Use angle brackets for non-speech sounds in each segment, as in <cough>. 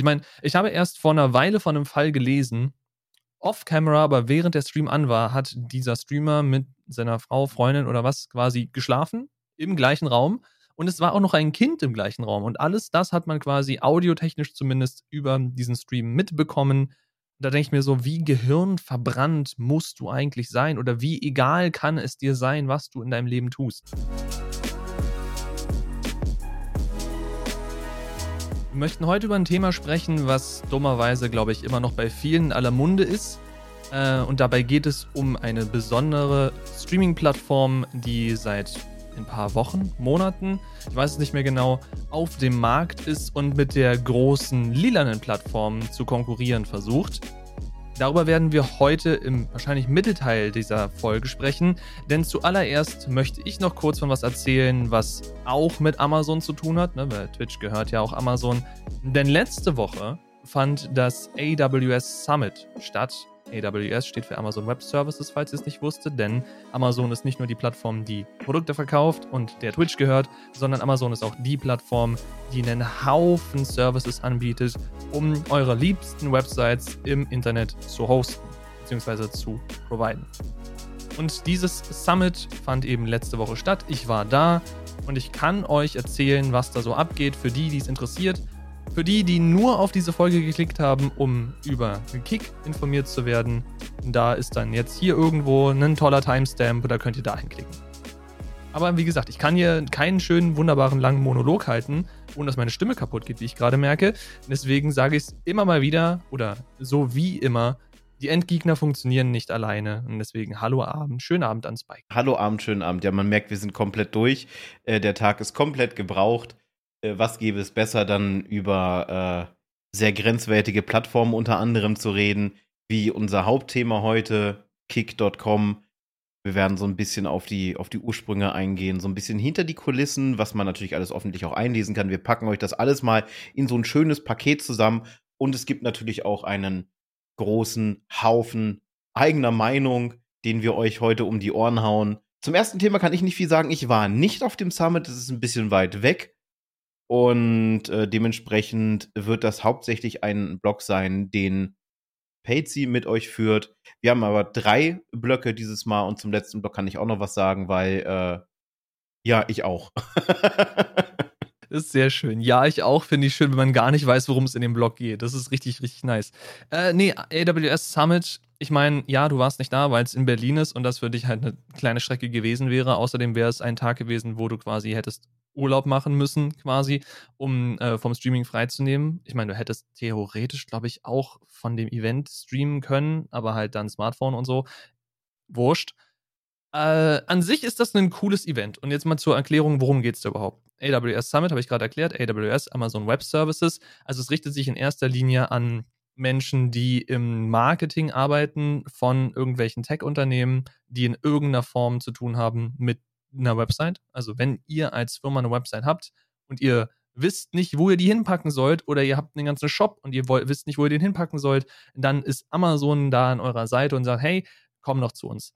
Ich meine, ich habe erst vor einer Weile von einem Fall gelesen, off-camera, aber während der Stream an war, hat dieser Streamer mit seiner Frau, Freundin oder was quasi geschlafen im gleichen Raum. Und es war auch noch ein Kind im gleichen Raum. Und alles das hat man quasi audiotechnisch zumindest über diesen Stream mitbekommen. Da denke ich mir so, wie gehirnverbrannt musst du eigentlich sein? Oder wie egal kann es dir sein, was du in deinem Leben tust? Möchten heute über ein Thema sprechen, was dummerweise, glaube ich, immer noch bei vielen in aller Munde ist. Äh, und dabei geht es um eine besondere Streaming-Plattform, die seit ein paar Wochen, Monaten, ich weiß es nicht mehr genau, auf dem Markt ist und mit der großen lilanen Plattform zu konkurrieren versucht. Darüber werden wir heute im wahrscheinlich Mittelteil dieser Folge sprechen, denn zuallererst möchte ich noch kurz von was erzählen, was auch mit Amazon zu tun hat, ne, weil Twitch gehört ja auch Amazon. Denn letzte Woche fand das AWS Summit statt AWS steht für Amazon Web Services, falls ihr es nicht wusstet, denn Amazon ist nicht nur die Plattform, die Produkte verkauft und der Twitch gehört, sondern Amazon ist auch die Plattform, die einen Haufen Services anbietet, um eure liebsten Websites im Internet zu hosten bzw. zu providen. Und dieses Summit fand eben letzte Woche statt. Ich war da und ich kann euch erzählen, was da so abgeht für die, die es interessiert. Für die, die nur auf diese Folge geklickt haben, um über Kick informiert zu werden, da ist dann jetzt hier irgendwo ein toller Timestamp oder könnt ihr da hinklicken. Aber wie gesagt, ich kann hier keinen schönen, wunderbaren, langen Monolog halten, ohne dass meine Stimme kaputt geht, wie ich gerade merke. Deswegen sage ich es immer mal wieder oder so wie immer, die Endgegner funktionieren nicht alleine. Und deswegen Hallo Abend, schönen Abend an Spike. Hallo Abend, schönen Abend. Ja, man merkt, wir sind komplett durch. Äh, der Tag ist komplett gebraucht äh, was gäbe es besser, dann über äh, sehr grenzwertige Plattformen unter anderem zu reden, wie unser Hauptthema heute, kick.com. Wir werden so ein bisschen auf die, auf die Ursprünge eingehen, so ein bisschen hinter die Kulissen, was man natürlich alles öffentlich auch einlesen kann. Wir packen euch das alles mal in so ein schönes Paket zusammen. Und es gibt natürlich auch einen großen Haufen eigener Meinung, den wir euch heute um die Ohren hauen. Zum ersten Thema kann ich nicht viel sagen. Ich war nicht auf dem Summit, das ist ein bisschen weit weg. Und äh, dementsprechend wird das hauptsächlich ein Block sein, den Patsy mit euch führt. Wir haben aber drei Blöcke dieses Mal und zum letzten Block kann ich auch noch was sagen, weil äh, ja, ich auch. <laughs> Ist sehr schön. Ja, ich auch. Finde ich schön, wenn man gar nicht weiß, worum es in dem Blog geht. Das ist richtig, richtig nice. Äh, nee, AWS Summit. Ich meine, ja, du warst nicht da, weil es in Berlin ist und das für dich halt eine kleine Strecke gewesen wäre. Außerdem wäre es ein Tag gewesen, wo du quasi hättest Urlaub machen müssen, quasi, um äh, vom Streaming freizunehmen. Ich meine, du hättest theoretisch, glaube ich, auch von dem Event streamen können, aber halt dann Smartphone und so. Wurscht. Äh, an sich ist das ein cooles Event. Und jetzt mal zur Erklärung, worum geht es da überhaupt? AWS Summit habe ich gerade erklärt, AWS, Amazon Web Services. Also es richtet sich in erster Linie an Menschen, die im Marketing arbeiten von irgendwelchen Tech-Unternehmen, die in irgendeiner Form zu tun haben mit einer Website. Also wenn ihr als Firma eine Website habt und ihr wisst nicht, wo ihr die hinpacken sollt oder ihr habt einen ganzen Shop und ihr wollt, wisst nicht, wo ihr den hinpacken sollt, dann ist Amazon da an eurer Seite und sagt, hey, komm noch zu uns.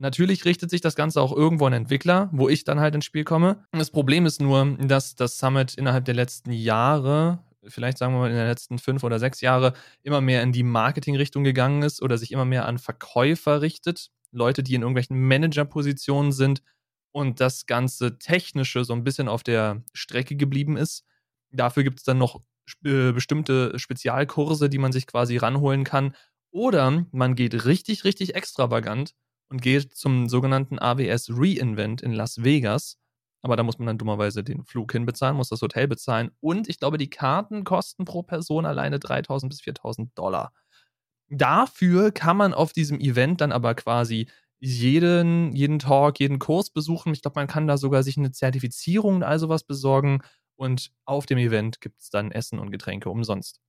Natürlich richtet sich das Ganze auch irgendwo an Entwickler, wo ich dann halt ins Spiel komme. Das Problem ist nur, dass das Summit innerhalb der letzten Jahre, vielleicht sagen wir mal in den letzten fünf oder sechs Jahre, immer mehr in die Marketing-Richtung gegangen ist oder sich immer mehr an Verkäufer richtet. Leute, die in irgendwelchen Manager-Positionen sind und das ganze Technische so ein bisschen auf der Strecke geblieben ist. Dafür gibt es dann noch äh, bestimmte Spezialkurse, die man sich quasi ranholen kann. Oder man geht richtig, richtig extravagant und geht zum sogenannten AWS Reinvent in Las Vegas. Aber da muss man dann dummerweise den Flug hinbezahlen, muss das Hotel bezahlen. Und ich glaube, die Karten kosten pro Person alleine 3000 bis 4000 Dollar. Dafür kann man auf diesem Event dann aber quasi jeden, jeden Talk, jeden Kurs besuchen. Ich glaube, man kann da sogar sich eine Zertifizierung und all sowas besorgen. Und auf dem Event gibt es dann Essen und Getränke umsonst.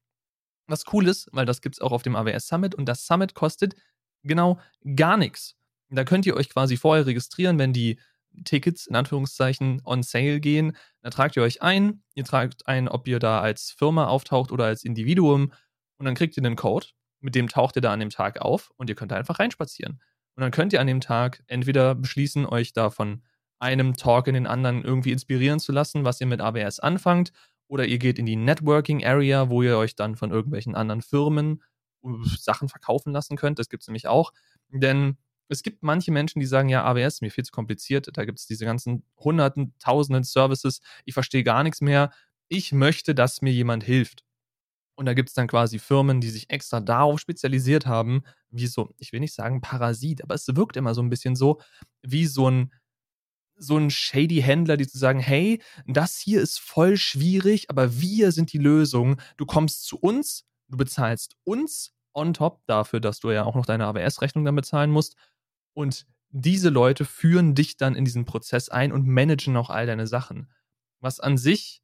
Was cool ist, weil das gibt es auch auf dem AWS Summit und das Summit kostet genau gar nichts. Da könnt ihr euch quasi vorher registrieren, wenn die Tickets in Anführungszeichen on sale gehen. Da tragt ihr euch ein. Ihr tragt ein, ob ihr da als Firma auftaucht oder als Individuum. Und dann kriegt ihr einen Code. Mit dem taucht ihr da an dem Tag auf und ihr könnt da einfach reinspazieren. Und dann könnt ihr an dem Tag entweder beschließen, euch da von einem Talk in den anderen irgendwie inspirieren zu lassen, was ihr mit AWS anfangt, Oder ihr geht in die Networking Area, wo ihr euch dann von irgendwelchen anderen Firmen äh, Sachen verkaufen lassen könnt. Das gibt es nämlich auch. Denn es gibt manche Menschen, die sagen, ja, AWS ist mir viel zu kompliziert. Da gibt es diese ganzen hunderten, tausenden Services. Ich verstehe gar nichts mehr. Ich möchte, dass mir jemand hilft. Und da gibt es dann quasi Firmen, die sich extra darauf spezialisiert haben, wie so, ich will nicht sagen Parasit, aber es wirkt immer so ein bisschen so, wie so ein, so ein shady Händler, die zu sagen, hey, das hier ist voll schwierig, aber wir sind die Lösung. Du kommst zu uns, du bezahlst uns on top dafür, dass du ja auch noch deine AWS-Rechnung dann bezahlen musst. Und diese Leute führen dich dann in diesen Prozess ein und managen auch all deine Sachen. Was an sich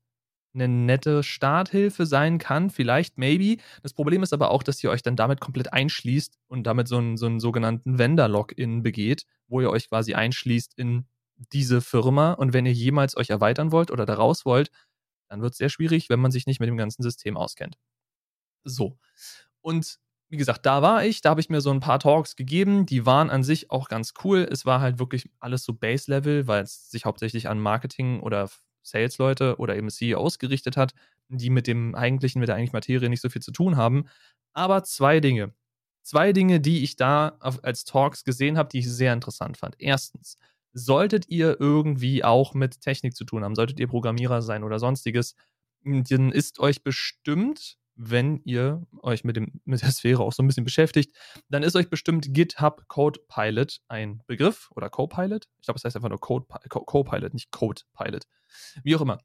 eine nette Starthilfe sein kann, vielleicht, maybe. Das Problem ist aber auch, dass ihr euch dann damit komplett einschließt und damit so einen, so einen sogenannten Vendor-Login begeht, wo ihr euch quasi einschließt in diese Firma. Und wenn ihr jemals euch erweitern wollt oder da raus wollt, dann wird es sehr schwierig, wenn man sich nicht mit dem ganzen System auskennt. So. Und wie gesagt, da war ich, da habe ich mir so ein paar Talks gegeben, die waren an sich auch ganz cool. Es war halt wirklich alles so Base-Level, weil es sich hauptsächlich an Marketing oder Sales-Leute oder eben CEOs gerichtet hat, die mit dem eigentlichen, mit der eigentlichen Materie nicht so viel zu tun haben. Aber zwei Dinge. Zwei Dinge, die ich da als Talks gesehen habe, die ich sehr interessant fand. Erstens, solltet ihr irgendwie auch mit Technik zu tun haben, solltet ihr Programmierer sein oder sonstiges, dann ist euch bestimmt wenn ihr euch mit, dem, <laughs> mit der Sphäre auch so ein bisschen beschäftigt, dann ist euch bestimmt GitHub Copilot ein Begriff oder Copilot. Ich glaube, es heißt einfach nur Copilot, nicht Codepilot. Wie auch immer.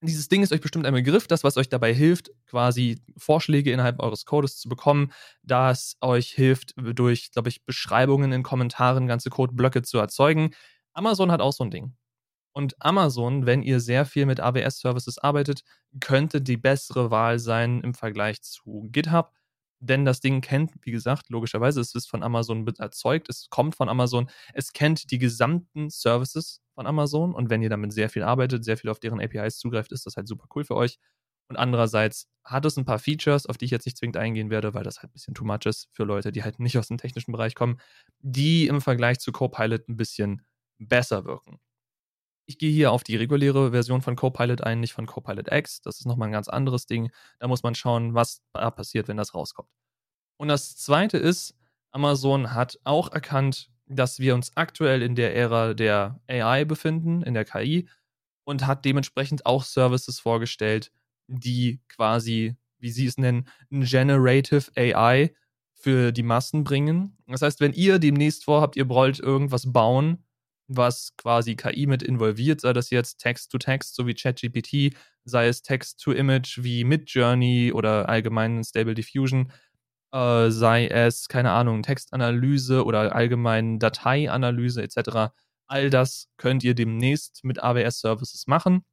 Dieses Ding ist euch bestimmt ein Begriff, das, was euch dabei hilft, quasi Vorschläge innerhalb eures Codes zu bekommen, das euch hilft, durch, glaube ich, Beschreibungen in Kommentaren ganze Codeblöcke zu erzeugen. Amazon hat auch so ein Ding. Und Amazon, wenn ihr sehr viel mit AWS-Services arbeitet, könnte die bessere Wahl sein im Vergleich zu GitHub. Denn das Ding kennt, wie gesagt, logischerweise, es ist von Amazon erzeugt, es kommt von Amazon, es kennt die gesamten Services von Amazon und wenn ihr damit sehr viel arbeitet, sehr viel auf deren APIs zugreift, ist das halt super cool für euch. Und andererseits hat es ein paar Features, auf die ich jetzt nicht zwingend eingehen werde, weil das halt ein bisschen too much ist für Leute, die halt nicht aus dem technischen Bereich kommen, die im Vergleich zu Copilot ein bisschen besser wirken. Ich gehe hier auf die reguläre Version von Copilot ein, nicht von Copilot X. Das ist nochmal ein ganz anderes Ding. Da muss man schauen, was da passiert, wenn das rauskommt. Und das zweite ist, Amazon hat auch erkannt, dass wir uns aktuell in der Ära der AI befinden, in der KI, und hat dementsprechend auch Services vorgestellt, die quasi, wie sie es nennen, Generative AI für die Massen bringen. Das heißt, wenn ihr demnächst vorhabt, ihr wollt irgendwas bauen, was quasi KI mit involviert, sei das jetzt Text-to-Text, so wie ChatGPT, sei es Text-to-Image wie Midjourney oder allgemein Stable Diffusion, äh, sei es, keine Ahnung, Textanalyse oder allgemein Dateianalyse etc. All das könnt ihr demnächst mit AWS-Services machen.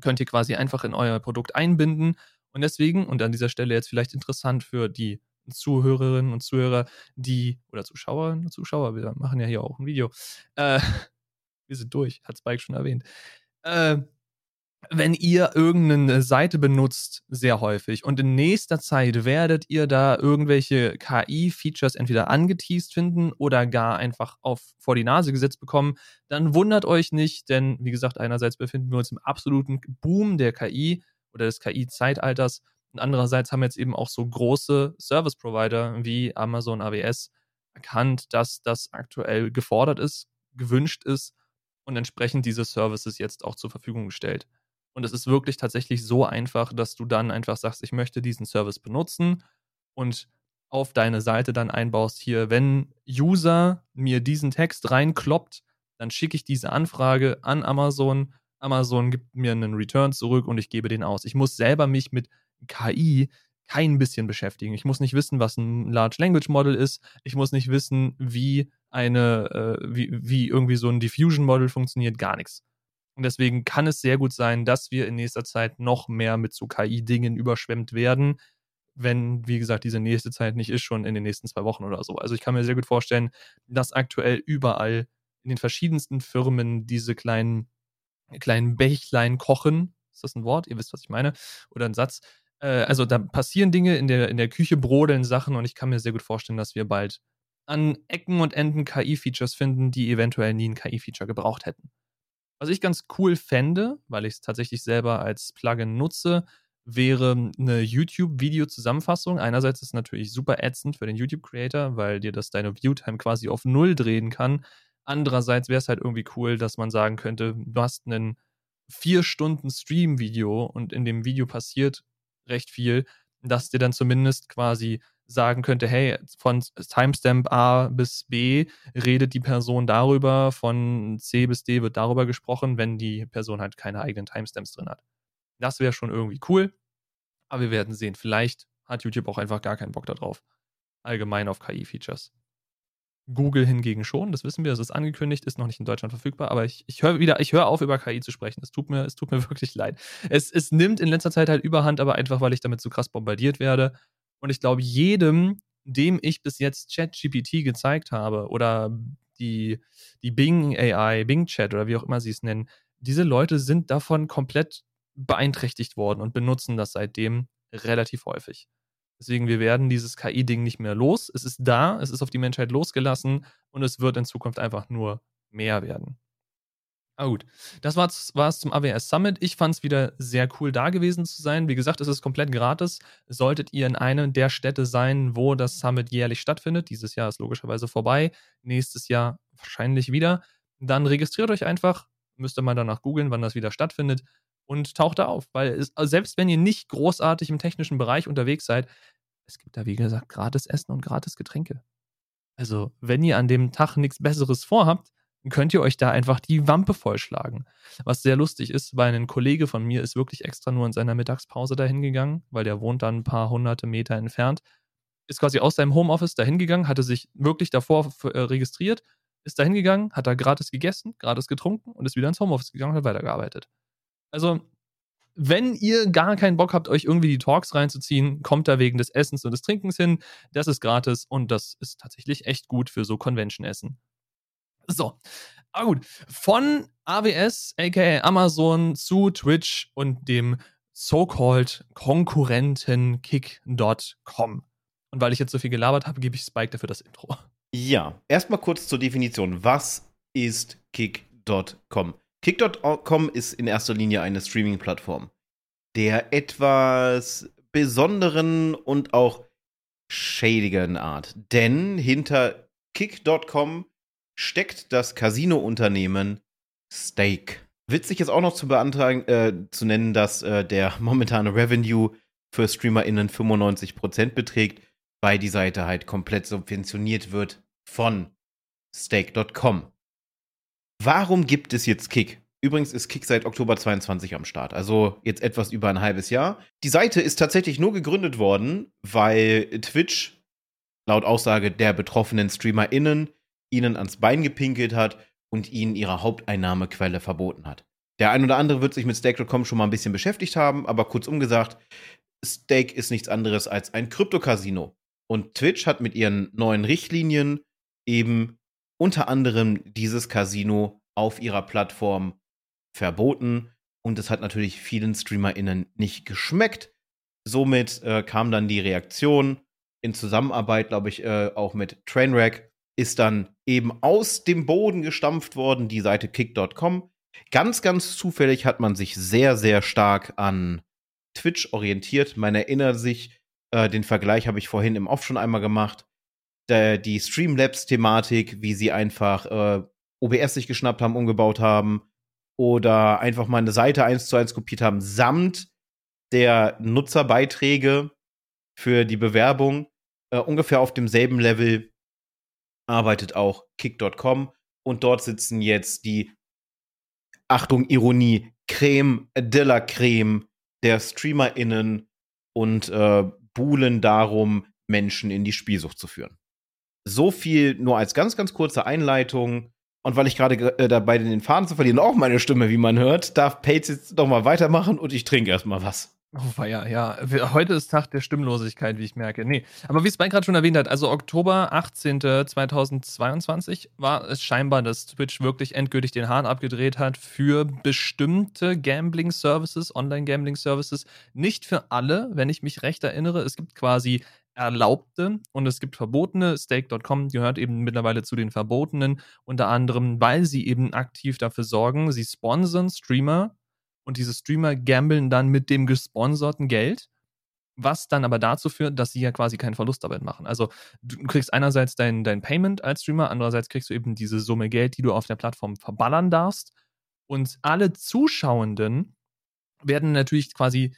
Könnt ihr quasi einfach in euer Produkt einbinden. Und deswegen, und an dieser Stelle jetzt vielleicht interessant für die Zuhörerinnen und Zuhörer, die, oder Zuschauerinnen und Zuschauer, wir machen ja hier auch ein Video, äh, <laughs> wir sind durch, hat Spike schon erwähnt. Äh, wenn ihr irgendeine Seite benutzt, sehr häufig, und in nächster Zeit werdet ihr da irgendwelche KI-Features entweder angeteased finden oder gar einfach auf, vor die Nase gesetzt bekommen, dann wundert euch nicht, denn wie gesagt, einerseits befinden wir uns im absoluten Boom der KI oder des KI-Zeitalters andererseits haben jetzt eben auch so große Service-Provider wie Amazon AWS erkannt, dass das aktuell gefordert ist, gewünscht ist und entsprechend diese Services jetzt auch zur Verfügung gestellt. Und es ist wirklich tatsächlich so einfach, dass du dann einfach sagst, ich möchte diesen Service benutzen und auf deine Seite dann einbaust hier, wenn User mir diesen Text reinkloppt, dann schicke ich diese Anfrage an Amazon. Amazon gibt mir einen Return zurück und ich gebe den aus. Ich muss selber mich mit KI kein bisschen beschäftigen. Ich muss nicht wissen, was ein Large Language Model ist. Ich muss nicht wissen, wie eine, äh, wie, wie irgendwie so ein Diffusion Model funktioniert. Gar nichts. Und deswegen kann es sehr gut sein, dass wir in nächster Zeit noch mehr mit so KI-Dingen überschwemmt werden, wenn, wie gesagt, diese nächste Zeit nicht ist, schon in den nächsten zwei Wochen oder so. Also ich kann mir sehr gut vorstellen, dass aktuell überall in den verschiedensten Firmen diese kleinen, kleinen Bächlein kochen. Ist das ein Wort? Ihr wisst, was ich meine. Oder ein Satz äh, also da passieren Dinge, in der, in der Küche brodeln Sachen und ich kann mir sehr gut vorstellen, dass wir bald an Ecken und Enden KI-Features finden, die eventuell nie ein KI-Feature gebraucht hätten. Was ich ganz cool fände, weil ich es tatsächlich selber als Plugin nutze, wäre eine YouTube-Video-Zusammenfassung. Einerseits ist es natürlich super ätzend für den YouTube-Creator, weil dir das deine Viewtime quasi auf Null drehen kann. Andererseits wäre es halt irgendwie cool, dass man sagen könnte, du hast einen vier Stunden Stream-Video und in dem Video passiert recht viel, dass dir dann zumindest quasi sagen könnte, hey, von Timestamp A bis B redet die Person darüber, von C bis D wird darüber gesprochen, wenn die Person halt keine eigenen Timestamps drin hat. Das wäre schon irgendwie cool, aber wir werden sehen. Vielleicht hat YouTube auch einfach gar keinen Bock darauf. Allgemein auf KI-Features. Google hingegen schon, das wissen wir, das ist angekündigt, ist noch nicht in Deutschland verfügbar, aber ich, ich höre wieder, ich höre auf, über KI zu sprechen. Es tut mir, es tut mir <laughs> wirklich leid. Es, es nimmt in letzter Zeit halt überhand, aber einfach, weil ich damit so krass bombardiert werde. Und ich glaube, jedem, dem ich bis jetzt ChatGPT gezeigt habe oder die, die Bing AI, Bing Chat oder wie auch immer sie es nennen, diese Leute sind davon komplett beeinträchtigt worden und benutzen das seitdem relativ häufig. Deswegen, wir werden dieses KI-Ding nicht mehr los. Es ist da, es ist auf die Menschheit losgelassen und es wird in Zukunft einfach nur mehr werden. Ah gut, das war es zum AWS Summit. Ich fand es wieder sehr cool, da gewesen zu sein. Wie gesagt, es ist komplett gratis. Solltet ihr in einer der Städte sein, wo das Summit jährlich stattfindet, dieses Jahr ist logischerweise vorbei, nächstes Jahr wahrscheinlich wieder, dann registriert euch einfach. Müsst ihr mal danach googeln, wann das wieder stattfindet und taucht da auf. Weil es, also selbst wenn ihr nicht großartig im technischen Bereich unterwegs seid, es gibt da, wie gesagt, gratis Essen und gratis Getränke. Also, wenn ihr an dem Tag nichts Besseres vorhabt, könnt ihr euch da einfach die Wampe vollschlagen. Was sehr lustig ist, weil ein Kollege von mir ist wirklich extra nur in seiner Mittagspause dahin gegangen, weil der wohnt dann ein paar hunderte Meter entfernt. Ist quasi aus seinem Homeoffice dahin gegangen, hatte sich wirklich davor äh, registriert, ist dahin gegangen, hat da gratis gegessen, gratis getrunken und ist wieder ins Homeoffice gegangen und hat weitergearbeitet. Also, wenn ihr gar keinen Bock habt, euch irgendwie die Talks reinzuziehen, kommt da wegen des Essens und des Trinkens hin. Das ist gratis und das ist tatsächlich echt gut für so Convention-Essen. So, aber gut. Von AWS, aka Amazon, zu Twitch und dem so-called Konkurrenten Kick.com. Und weil ich jetzt so viel gelabert habe, gebe ich Spike dafür das Intro. Ja, erstmal kurz zur Definition. Was ist Kick.com? Kick.com ist in erster Linie eine Streaming-Plattform, der etwas besonderen und auch schädigen Art. Denn hinter Kick.com steckt das Casino-Unternehmen Stake. Witzig ist auch noch zu beantragen, äh, zu nennen, dass äh, der momentane Revenue für StreamerInnen 95% beträgt, weil die Seite halt komplett subventioniert wird von Stake.com. Warum gibt es jetzt Kick? Übrigens ist Kick seit Oktober 22 am Start, also jetzt etwas über ein halbes Jahr. Die Seite ist tatsächlich nur gegründet worden, weil Twitch laut Aussage der betroffenen StreamerInnen ihnen ans Bein gepinkelt hat und ihnen ihre Haupteinnahmequelle verboten hat. Der ein oder andere wird sich mit Stake.com schon mal ein bisschen beschäftigt haben, aber kurzum gesagt, Stake ist nichts anderes als ein Krypto-Casino. Und Twitch hat mit ihren neuen Richtlinien eben unter anderem dieses Casino auf ihrer Plattform verboten und es hat natürlich vielen StreamerInnen nicht geschmeckt. Somit äh, kam dann die Reaktion in Zusammenarbeit, glaube ich, äh, auch mit Trainwreck, ist dann eben aus dem Boden gestampft worden, die Seite kick.com. Ganz, ganz zufällig hat man sich sehr, sehr stark an Twitch orientiert. Man erinnert sich, äh, den Vergleich habe ich vorhin im Off schon einmal gemacht der, die Streamlabs-Thematik, wie sie einfach äh, OBS sich geschnappt haben, umgebaut haben oder einfach mal eine Seite eins zu eins kopiert haben, samt der Nutzerbeiträge für die Bewerbung. Äh, ungefähr auf demselben Level arbeitet auch Kick.com und dort sitzen jetzt die Achtung, Ironie, Creme de la Creme der StreamerInnen und äh, buhlen darum, Menschen in die Spielsucht zu führen. So viel nur als ganz, ganz kurze Einleitung. Und weil ich gerade äh, dabei den Faden zu verlieren, auch meine Stimme, wie man hört, darf Pates jetzt doch mal weitermachen und ich trinke erstmal was. Oh, ja, ja. Heute ist Tag der Stimmlosigkeit, wie ich merke. Nee, aber wie es Spike gerade schon erwähnt hat, also Oktober 18. 2022 war es scheinbar, dass Twitch wirklich endgültig den Hahn abgedreht hat für bestimmte Gambling-Services, Online-Gambling-Services. Nicht für alle, wenn ich mich recht erinnere. Es gibt quasi erlaubte und es gibt verbotene. Stake.com gehört eben mittlerweile zu den verbotenen, unter anderem, weil sie eben aktiv dafür sorgen, sie sponsern Streamer und diese Streamer gambeln dann mit dem gesponserten Geld, was dann aber dazu führt, dass sie ja quasi keinen Verlust damit machen. Also du kriegst einerseits dein, dein Payment als Streamer, andererseits kriegst du eben diese Summe Geld, die du auf der Plattform verballern darfst. Und alle Zuschauenden werden natürlich quasi,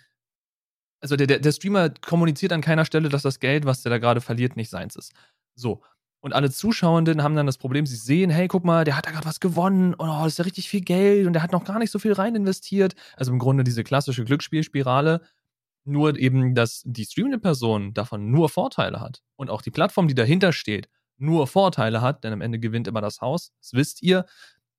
also der, der Streamer kommuniziert an keiner Stelle, dass das Geld, was der da gerade verliert, nicht seins ist. So. Und alle Zuschauenden haben dann das Problem, sie sehen, hey, guck mal, der hat da gerade was gewonnen, oh, das ist ja richtig viel Geld und der hat noch gar nicht so viel rein investiert. Also im Grunde diese klassische Glücksspielspirale. Nur eben, dass die streamende Person davon nur Vorteile hat und auch die Plattform, die dahinter steht, nur Vorteile hat, denn am Ende gewinnt immer das Haus. Das wisst ihr.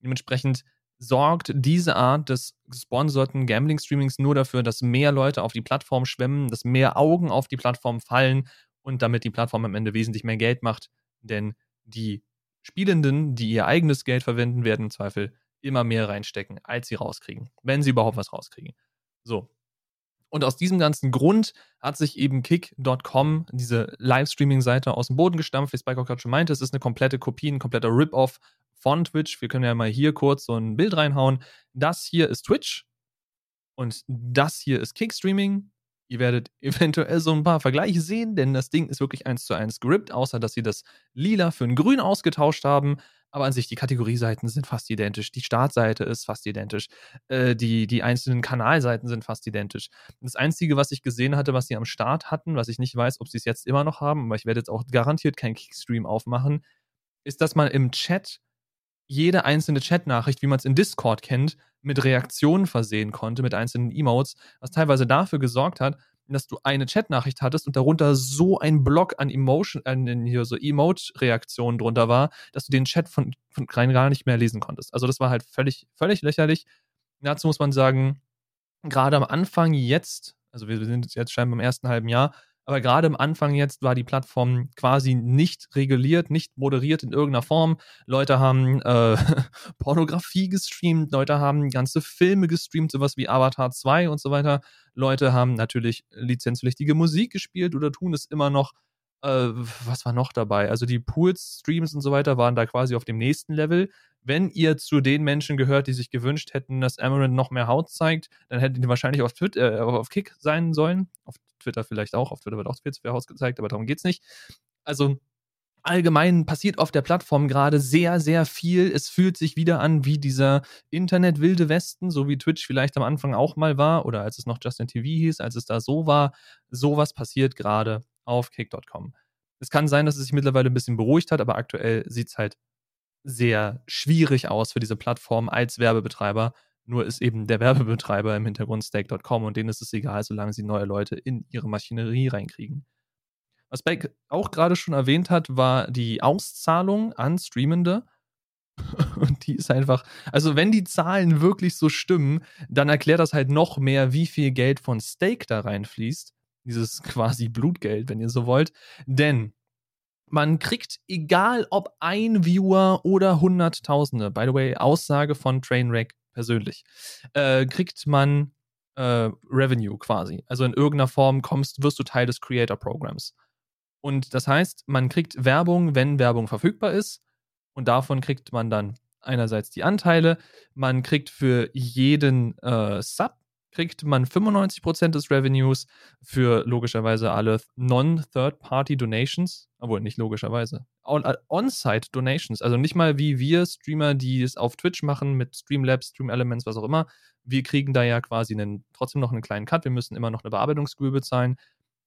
Dementsprechend sorgt diese Art des gesponserten Gambling-Streamings nur dafür, dass mehr Leute auf die Plattform schwemmen, dass mehr Augen auf die Plattform fallen und damit die Plattform am Ende wesentlich mehr Geld macht, denn die Spielenden, die ihr eigenes Geld verwenden, werden im Zweifel immer mehr reinstecken, als sie rauskriegen, wenn sie überhaupt was rauskriegen. So. Und aus diesem ganzen Grund hat sich eben Kick.com, diese Livestreaming-Seite, aus dem Boden gestampft, wie Spike auch gerade schon meinte. Es ist eine komplette Kopie, ein kompletter Rip-Off von Twitch. Wir können ja mal hier kurz so ein Bild reinhauen. Das hier ist Twitch und das hier ist Kick-Streaming. Ihr werdet <laughs> eventuell so ein paar Vergleiche sehen, denn das Ding ist wirklich eins zu eins gerippt, außer dass sie das Lila für ein Grün ausgetauscht haben. Aber an sich, die Kategorieseiten sind fast identisch. Die Startseite ist fast identisch. Äh, die, die einzelnen Kanalseiten sind fast identisch. Das Einzige, was ich gesehen hatte, was sie am Start hatten, was ich nicht weiß, ob sie es jetzt immer noch haben, aber ich werde jetzt auch garantiert keinen Kickstream aufmachen, ist, dass man im Chat jede einzelne Chatnachricht, wie man es in Discord kennt, mit Reaktionen versehen konnte, mit einzelnen Emotes, was teilweise dafür gesorgt hat, dass du eine Chatnachricht hattest und darunter so ein Block an Emotion, an hier so Emote-Reaktionen drunter war, dass du den Chat von, von rein gar nicht mehr lesen konntest. Also das war halt völlig, völlig lächerlich. Dazu muss man sagen, gerade am Anfang jetzt, also wir sind jetzt scheinbar im ersten halben Jahr, aber gerade am Anfang jetzt war die Plattform quasi nicht reguliert, nicht moderiert in irgendeiner Form. Leute haben äh, <laughs> Pornografie gestreamt, Leute haben ganze Filme gestreamt, sowas wie Avatar 2 und so weiter. Leute haben natürlich lizenzpflichtige Musik gespielt oder tun es immer noch. Äh, was war noch dabei? Also die Pools-Streams und so weiter waren da quasi auf dem nächsten Level. Wenn ihr zu den Menschen gehört, die sich gewünscht hätten, dass Amaranth noch mehr Haut zeigt, dann hättet ihr wahrscheinlich auf, Twitter, äh, auf Kick sein sollen. Auf Twitter vielleicht auch. Auf Twitter wird auch viel zu viel Haus gezeigt, aber darum geht es nicht. Also allgemein passiert auf der Plattform gerade sehr, sehr viel. Es fühlt sich wieder an wie dieser Internet-Wilde Westen, so wie Twitch vielleicht am Anfang auch mal war oder als es noch Justin TV hieß, als es da so war. Sowas passiert gerade auf kick.com. Es kann sein, dass es sich mittlerweile ein bisschen beruhigt hat, aber aktuell sieht es halt sehr schwierig aus für diese Plattform als Werbebetreiber. Nur ist eben der <laughs> Werbebetreiber im Hintergrund Stake.com und denen ist es egal, solange sie neue Leute in ihre Maschinerie reinkriegen. Was Beck auch gerade schon erwähnt hat, war die Auszahlung an Streamende. <laughs> Und die ist einfach, also wenn die Zahlen wirklich so stimmen, dann erklärt das halt noch mehr, wie viel Geld von Stake da reinfließt. Dieses quasi Blutgeld, wenn ihr so wollt. Denn man kriegt, egal ob ein Viewer oder Hunderttausende, by the way, Aussage von Trainwreck persönlich, äh, kriegt man äh, Revenue quasi. Also in irgendeiner Form kommst, wirst du Teil des Creator Programs. Und das heißt, man kriegt Werbung, wenn Werbung verfügbar ist. Und davon kriegt man dann einerseits die Anteile. Man kriegt für jeden äh, Sub, kriegt man 95% des Revenues für logischerweise alle Non-Third-Party-Donations, obwohl nicht logischerweise, äh, On-Site-Donations, also nicht mal wie wir Streamer, die es auf Twitch machen mit Streamlabs, Stream Elements, was auch immer. Wir kriegen da ja quasi einen, trotzdem noch einen kleinen Cut, wir müssen immer noch eine Bearbeitungsgebühr bezahlen.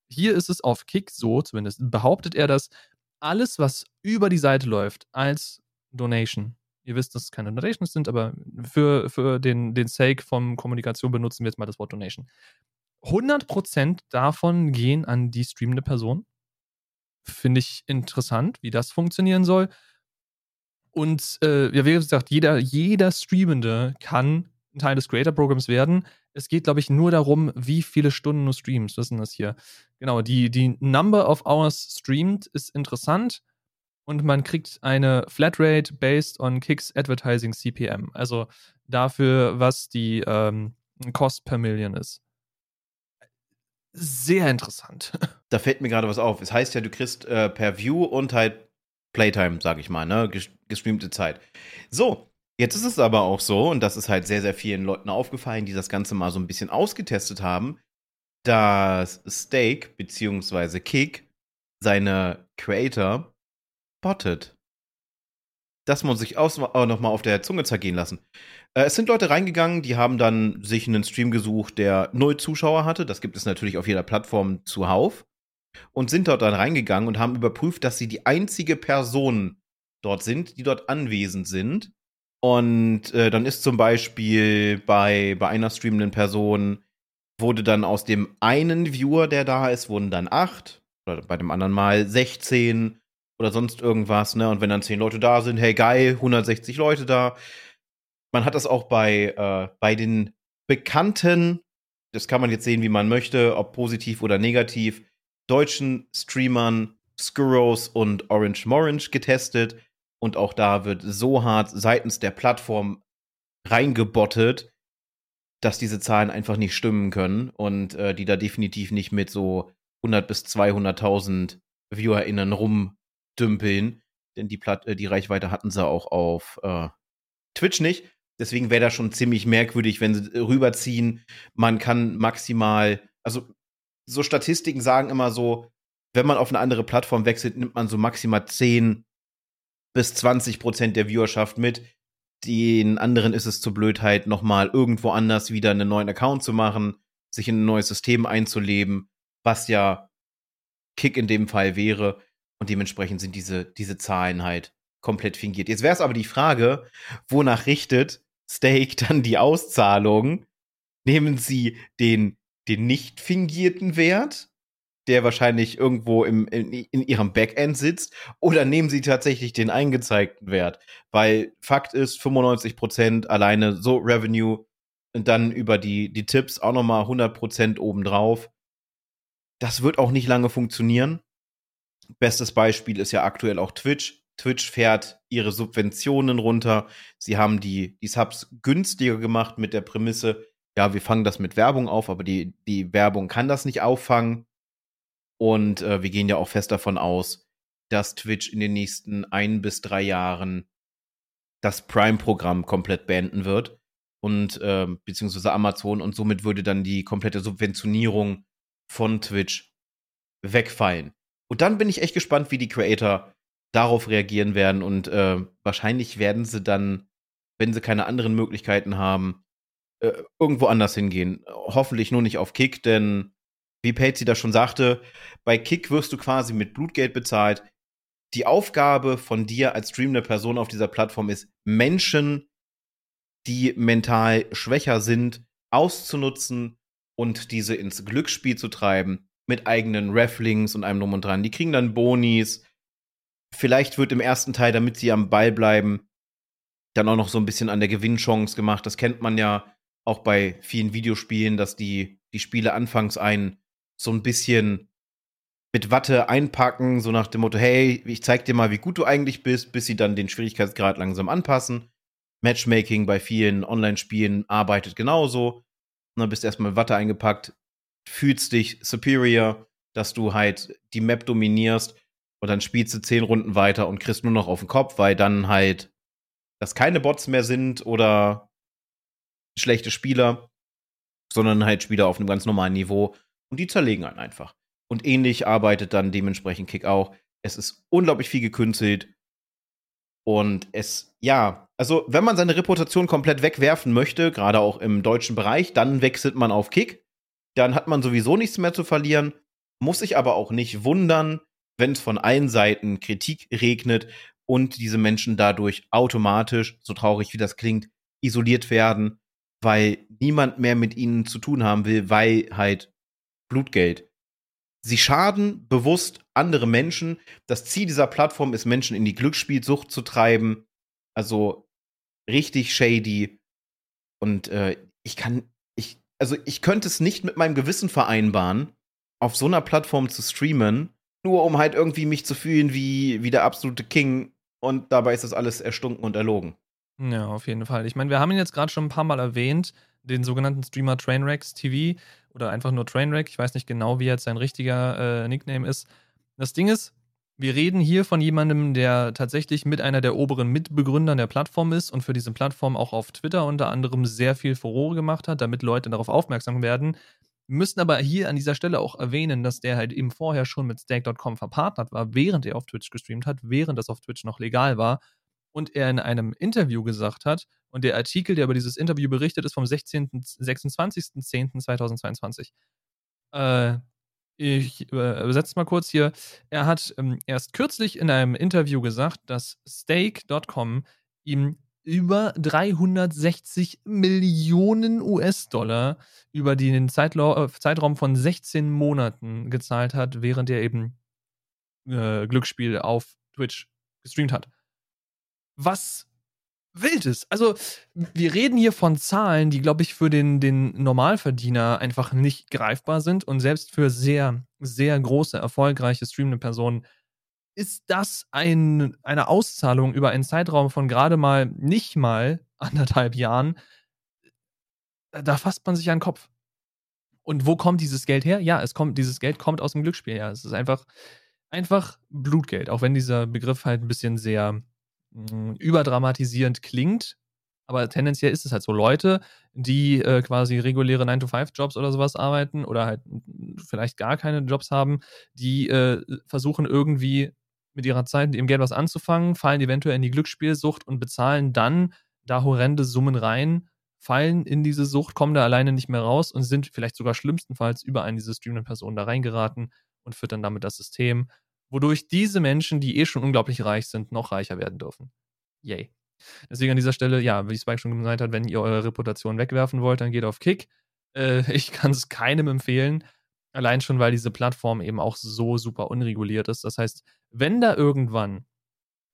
Hier ist es auf Kick so, zumindest behauptet er das, alles, was über die Seite läuft als Donation, Ihr wisst, dass es keine Donations sind, aber für, für den, den Sake von Kommunikation benutzen wir jetzt mal das Wort Donation. 100% davon gehen an die streamende Person. Finde ich interessant, wie das funktionieren soll. Und äh, wie gesagt, jeder, jeder Streamende kann ein Teil des Creator-Programms werden. Es geht, glaube ich, nur darum, wie viele Stunden du streamst. Was ist denn das hier? Genau, die, die Number of Hours streamed ist interessant und man kriegt eine Flatrate based on Kicks Advertising CPM. Also dafür, was die ähm, Cost per Million ist. Sehr interessant. <laughs> Da fällt mir gerade was auf. Es heißt ja, du kriegst äh, per View und halt Playtime, sag ich mal, ne? Gestreamte Zeit. So, jetzt ist es aber auch so, und das ist halt sehr, sehr vielen Leuten aufgefallen, die das Ganze mal so ein bisschen ausgetestet haben, dass Steak bzw. Kick seine Creator bottet. Das muss ich auch noch mal auf der Zunge zergehen lassen. Äh, es sind Leute reingegangen, die haben dann sich einen Stream gesucht, der null Zuschauer hatte. Das gibt es natürlich auf jeder Plattform zuhauf. Und sind dort dann reingegangen und haben überprüft, dass sie die einzige Person dort sind, die dort anwesend sind. Und äh, dann ist zum Beispiel bei, bei einer streamenden Person wurde dann aus dem einen Viewer, der da ist, wurden dann acht. Oder bei dem anderen Mal 16 oder sonst irgendwas, ne? Und wenn dann zehn Leute da sind, hey geil, 160 Leute da. Man hat das auch bei, äh, bei den bekannten, das kann man jetzt sehen, wie man möchte, ob positiv oder negativ, deutschen Streamern Skurros und Orange Morange getestet. Und auch da wird so hart seitens der Plattform reingebottet, dass diese Zahlen einfach nicht stimmen können und äh, die da definitiv nicht mit so 100 bis 200.000 ViewerInnen rum dümpeln. Denn die, Platt, äh, die Reichweite hatten sie auch auf äh, Twitch nicht. Deswegen wäre das schon ziemlich merkwürdig, wenn sie rüberziehen. Man kann maximal, also so Statistiken sagen immer so, wenn man auf eine andere Plattform wechselt, nimmt man so maximal 10 bis 20 Prozent der Viewerschaft mit. Den anderen ist es zur Blödheit, nochmal irgendwo anders wieder einen neuen Account zu machen, sich in ein neues System einzuleben, was ja Kick in dem Fall wäre. Und dementsprechend sind diese, diese Zahlen halt komplett fingiert. Jetzt wäre es aber die Frage, wonach richtet Stake dann die Auszahlung? Nehmen Sie den, den nicht fingierten Wert, der wahrscheinlich irgendwo im, in, in Ihrem Backend sitzt, oder nehmen Sie tatsächlich den eingezeigten Wert? Weil Fakt ist, 95% alleine so Revenue und dann über die, die Tipps auch nochmal 100% obendrauf. Das wird auch nicht lange funktionieren. Bestes Beispiel ist ja aktuell auch Twitch. Twitch fährt ihre Subventionen runter. Sie haben die, die Subs günstiger gemacht mit der Prämisse, ja, wir fangen das mit Werbung auf, aber die, die Werbung kann das nicht auffangen. Und äh, wir gehen ja auch fest davon aus, dass Twitch in den nächsten ein bis drei Jahren das Prime-Programm komplett beenden wird. Und äh, beziehungsweise Amazon und somit würde dann die komplette Subventionierung von Twitch wegfallen. Und dann bin ich echt gespannt, wie die Creator darauf reagieren werden. Und äh, wahrscheinlich werden sie dann, wenn sie keine anderen Möglichkeiten haben, äh, irgendwo anders hingehen. Hoffentlich nur nicht auf Kick, denn wie Patsy da schon sagte, bei Kick wirst du quasi mit Blutgeld bezahlt. Die Aufgabe von dir als streamende Person auf dieser Plattform ist, Menschen, die mental schwächer sind, auszunutzen und diese ins Glücksspiel zu treiben mit eigenen Rafflings und einem drum und dran. Die kriegen dann Bonis. Vielleicht wird im ersten Teil, damit sie am Ball bleiben, dann auch noch so ein bisschen an der Gewinnchance gemacht. Das kennt man ja auch bei vielen Videospielen, dass die, die Spiele anfangs einen so ein bisschen mit Watte einpacken, so nach dem Motto, hey, ich zeig dir mal, wie gut du eigentlich bist, bis sie dann den Schwierigkeitsgrad langsam anpassen. Matchmaking bei vielen Online-Spielen arbeitet genauso. Und dann bist du erstmal Watte eingepackt, fühlst dich superior, dass du halt die Map dominierst und dann spielst du zehn Runden weiter und kriegst nur noch auf den Kopf, weil dann halt das keine Bots mehr sind oder schlechte Spieler, sondern halt Spieler auf einem ganz normalen Niveau und die zerlegen einen einfach. Und ähnlich arbeitet dann dementsprechend Kick auch. Es ist unglaublich viel gekünstelt und es, ja, also wenn man seine Reputation komplett wegwerfen möchte, gerade auch im deutschen Bereich, dann wechselt man auf Kick dann hat man sowieso nichts mehr zu verlieren, muss sich aber auch nicht wundern, wenn es von allen Seiten Kritik regnet und diese Menschen dadurch automatisch, so traurig wie das klingt, isoliert werden, weil niemand mehr mit ihnen zu tun haben will, weil halt Blutgeld. Sie schaden bewusst andere Menschen. Das Ziel dieser Plattform ist, Menschen in die Glücksspielsucht zu treiben. Also richtig shady. Und äh, ich kann also ich könnte es nicht mit meinem Gewissen vereinbaren, auf so einer Plattform zu streamen, nur um halt irgendwie mich zu fühlen wie, wie der absolute King und dabei ist das alles erstunken und erlogen. Ja, auf jeden Fall. Ich meine, wir haben ihn jetzt gerade schon ein paar Mal erwähnt, den sogenannten Streamer Trainwrecks TV oder einfach nur Trainwreck. Ich weiß nicht genau, wie jetzt sein richtiger äh, Nickname ist. Das Ding ist, wir reden hier von jemandem, der tatsächlich mit einer der oberen Mitbegründern der Plattform ist und für diese Plattform auch auf Twitter unter anderem sehr viel Furore gemacht hat, damit Leute darauf aufmerksam werden. Wir müssen aber hier an dieser Stelle auch erwähnen, dass der halt eben vorher schon mit Stake.com verpartnert war, während er auf Twitch gestreamt hat, während das auf Twitch noch legal war. Und er in einem Interview gesagt hat, und der Artikel, der über dieses Interview berichtet, ist vom 26.10.2022. Äh, ich übersetze mal kurz hier. Er hat ähm, erst kürzlich in einem Interview gesagt, dass Stake.com ihm über 360 Millionen US-Dollar über den Zeitla äh, Zeitraum von 16 Monaten gezahlt hat, während er eben äh, Glücksspiel auf Twitch gestreamt hat. Was wild ist. Also, wir reden hier von Zahlen, die, glaube ich, für den, den Normalverdiener einfach nicht greifbar sind. Und selbst für sehr, sehr große, erfolgreiche streamende Personen ist das ein, eine Auszahlung über einen Zeitraum von gerade mal nicht mal <laughs> anderthalb Jahren. Da fasst man sich an den Kopf. Und wo kommt dieses Geld her? Ja, es kommt, dieses Geld kommt aus dem Glücksspiel. Ja, es ist einfach, einfach Blutgeld. Auch wenn dieser Begriff halt ein bisschen sehr hm, überdramatisierend klingt, aber tendenziell ist es halt so. Leute, die äh, quasi reguläre 9-to-5-Jobs oder sowas arbeiten oder halt vielleicht gar keine Jobs haben, die äh, versuchen irgendwie mit ihrer Zeit, mit ihrem Geld was anzufangen, fallen eventuell in die Glücksspielsucht und bezahlen dann da horrende Summen rein, fallen in diese Sucht, kommen da alleine nicht mehr raus und sind vielleicht sogar schlimmstenfalls über eine dieser streamenden Personen da reingeraten und füttern damit das System wodurch diese Menschen, die eh schon unglaublich reich sind, noch reicher werden dürfen. Yay. Deswegen an dieser Stelle, ja, wie Spike schon gesagt hat, wenn ihr eure Reputation wegwerfen wollt, dann geht auf Kick. Äh, <laughs> ich kann es keinem empfehlen. Allein schon, weil diese Plattform eben auch so super unreguliert ist. Das heißt, wenn da irgendwann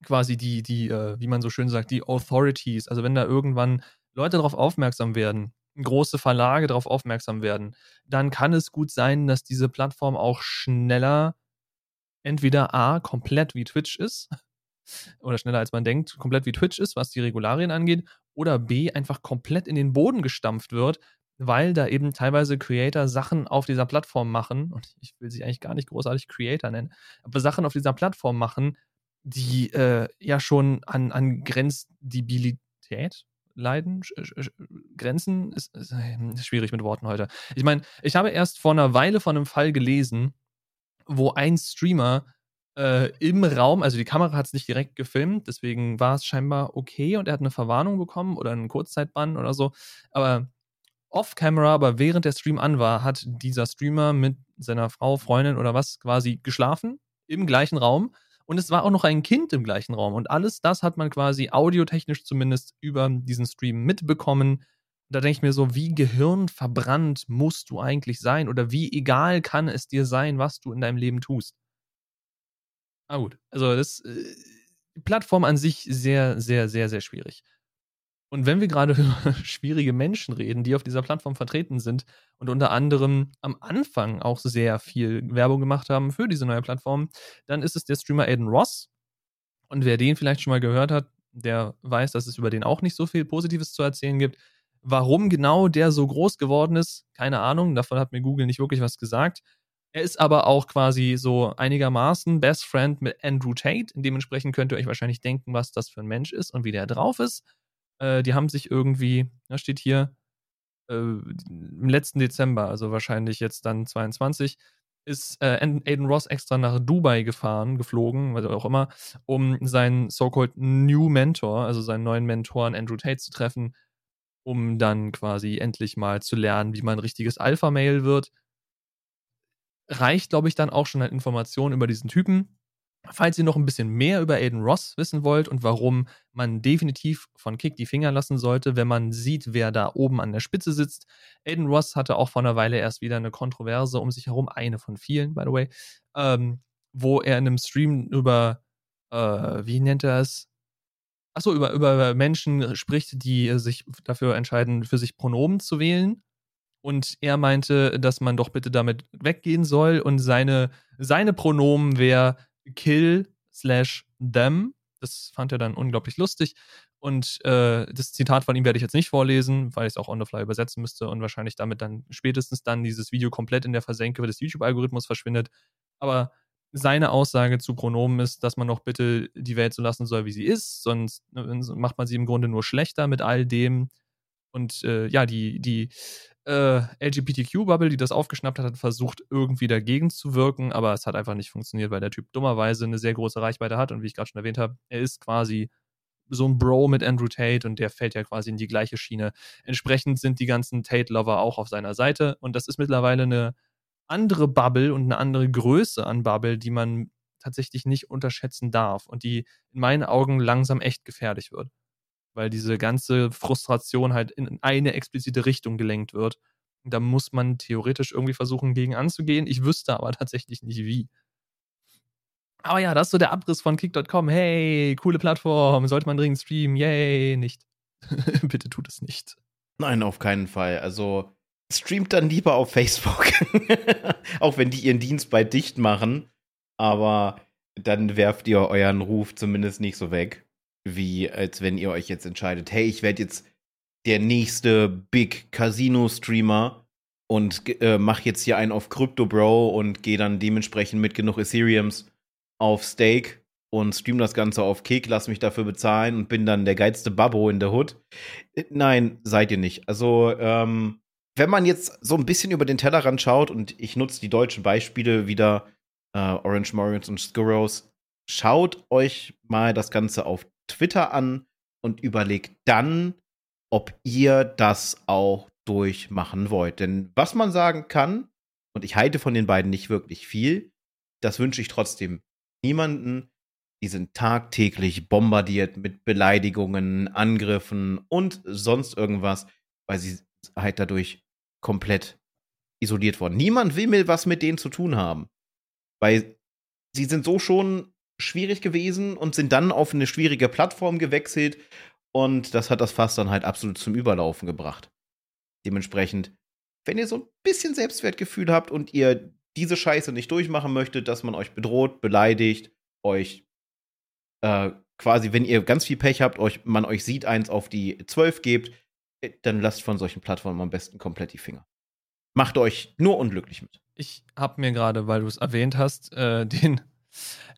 quasi die, die, äh, wie man so schön sagt, die Authorities, also wenn da irgendwann Leute darauf aufmerksam werden, große Verlage darauf aufmerksam werden, dann kann es gut sein, dass diese Plattform auch schneller entweder A, komplett wie Twitch ist, <laughs> oder schneller als man denkt, komplett wie Twitch ist, was die Regularien angeht, oder B, einfach komplett in den Boden gestampft wird, weil da eben teilweise Creator Sachen auf dieser Plattform machen, <laughs> und ich will sie eigentlich gar nicht großartig Creator nennen, aber Sachen auf dieser Plattform machen, die äh, ja schon an, an Grenzdebilität leiden. Grenzen ist, ist, ist schwierig mit Worten heute. Ich meine, ich habe erst vor einer Weile von einem Fall gelesen, wo ein Streamer äh, im Raum, also die Kamera hat es nicht direkt gefilmt, deswegen war es scheinbar okay und er hat eine Verwarnung bekommen oder einen Kurzzeitbann oder so. Aber off-camera, aber während der Stream an war, hat dieser Streamer mit seiner Frau, Freundin oder was quasi geschlafen im gleichen Raum. Und es war auch noch ein Kind im gleichen Raum. Und alles das hat man quasi audiotechnisch zumindest über diesen Stream mitbekommen da denke ich mir so, wie gehirnverbrannt musst du eigentlich sein oder wie egal kann es dir sein, was du in deinem Leben tust? Ah gut, also das äh, Plattform an sich sehr, sehr, sehr, sehr schwierig. Und wenn wir gerade <laughs> über schwierige Menschen reden, die auf dieser Plattform vertreten sind und unter anderem am Anfang auch sehr viel Werbung gemacht haben für diese neue Plattform, dann ist es der Streamer Aiden Ross. Und wer den vielleicht schon mal gehört hat, der weiß, dass es über den auch nicht so viel Positives zu erzählen gibt. Warum genau der so groß geworden ist, keine Ahnung. Davon hat mir Google nicht wirklich was gesagt. Er ist aber auch quasi so einigermaßen Best Friend mit Andrew Tate. Dementsprechend könnt ihr euch wahrscheinlich denken, was das für ein Mensch ist und wie der drauf ist. Äh, die haben sich irgendwie, da steht hier, äh, im letzten Dezember, also wahrscheinlich jetzt dann 22, ist äh, Aiden Ross extra nach Dubai gefahren, geflogen, was auch immer, um seinen so-called New Mentor, also seinen neuen Mentoren Andrew Tate zu treffen um dann quasi endlich mal zu lernen, wie man ein richtiges Alpha-Mail wird. Reicht, glaube ich, dann auch schon an Informationen über diesen Typen. Falls ihr noch ein bisschen mehr über Aiden Ross wissen wollt und warum man definitiv von Kick die Finger lassen sollte, wenn man sieht, wer da oben an der Spitze sitzt. Aiden Ross hatte auch vor einer Weile erst wieder eine Kontroverse um sich herum, eine von vielen, by the way, ähm, wo er in einem Stream über, äh, wie nennt er es? Achso, über, über Menschen spricht, die sich dafür entscheiden, für sich Pronomen zu wählen Und er meinte, dass man doch bitte damit weggehen soll und seine, seine Pronomen wäre kill slash them. Das fand er dann unglaublich lustig. Und äh, das Zitat von ihm werde ich jetzt nicht vorlesen, weil ich es auch on the fly übersetzen müsste und wahrscheinlich damit dann spätestens dann dieses Video komplett in der Versenke des YouTube-Algorithmus verschwindet. Aber seine Aussage zu Pronomen ist, dass man doch bitte die Welt so lassen soll, wie sie ist, sonst ne, macht man sie im Grunde nur schlechter mit all dem. Und äh, ja, die, die äh, LGBTQ-Bubble, die das aufgeschnappt hat, hat versucht, irgendwie dagegen zu wirken, aber es hat einfach nicht funktioniert, weil der Typ dummerweise eine sehr große Reichweite hat und wie ich gerade schon erwähnt habe, er ist quasi so ein Bro mit Andrew Tate und der fällt ja quasi in die gleiche Schiene. Entsprechend sind die ganzen Tate-Lover auch auf seiner Seite und das ist mittlerweile eine andere Bubble und eine andere Größe an Bubble, die man tatsächlich nicht unterschätzen darf und die in meinen Augen langsam echt gefährlich wird. Weil diese ganze Frustration halt in eine explizite Richtung gelenkt wird. da muss man theoretisch irgendwie versuchen, gegen anzugehen. Ich wüsste aber tatsächlich nicht wie. Aber ja, das ist so der Abriss von Kick.com. Hey, coole Plattform, sollte man dringend streamen. Yay, nicht. <laughs> Bitte tut es nicht. Nein, auf keinen Fall. Also streamt dann lieber auf Facebook. <laughs> Auch wenn die ihren Dienst bei dicht machen. Aber dann werft ihr euren Ruf zumindest nicht so weg, wie als wenn ihr euch jetzt entscheidet, hey, ich werde jetzt der nächste Big Casino-Streamer und äh, mach jetzt hier einen auf Crypto Bro und gehe dann dementsprechend mit genug Ethereums auf Stake und stream das Ganze auf Kick, lass mich dafür bezahlen und bin dann der geilste Babbo in der Hood. Äh, nein, seid ihr nicht. Also, ähm, wenn man jetzt so ein bisschen über den Tellerrand schaut und ich nutze die deutschen Beispiele wieder, äh, Orange Morons und Skurros, schaut euch mal das Ganze auf Twitter an und überlegt dann, ob ihr das auch durchmachen wollt. Denn was man sagen kann, und ich halte von den beiden nicht wirklich viel, das wünsche ich trotzdem niemanden. Die sind tagtäglich bombardiert mit Beleidigungen, Angriffen und sonst irgendwas, weil sie halt dadurch komplett isoliert worden. Niemand will mir was mit denen zu tun haben. Weil sie sind so schon schwierig gewesen und sind dann auf eine schwierige Plattform gewechselt und das hat das Fass dann halt absolut zum Überlaufen gebracht. Dementsprechend, wenn ihr so ein bisschen Selbstwertgefühl habt und ihr diese Scheiße nicht durchmachen möchtet, dass man euch bedroht, beleidigt, euch äh, quasi, wenn ihr ganz viel Pech habt, euch, man euch sieht, eins auf die 12 gebt, dann lasst von solchen Plattformen am besten komplett die Finger. Macht euch nur unglücklich mit. Ich habe mir gerade, weil du es erwähnt hast, äh, <laughs> den,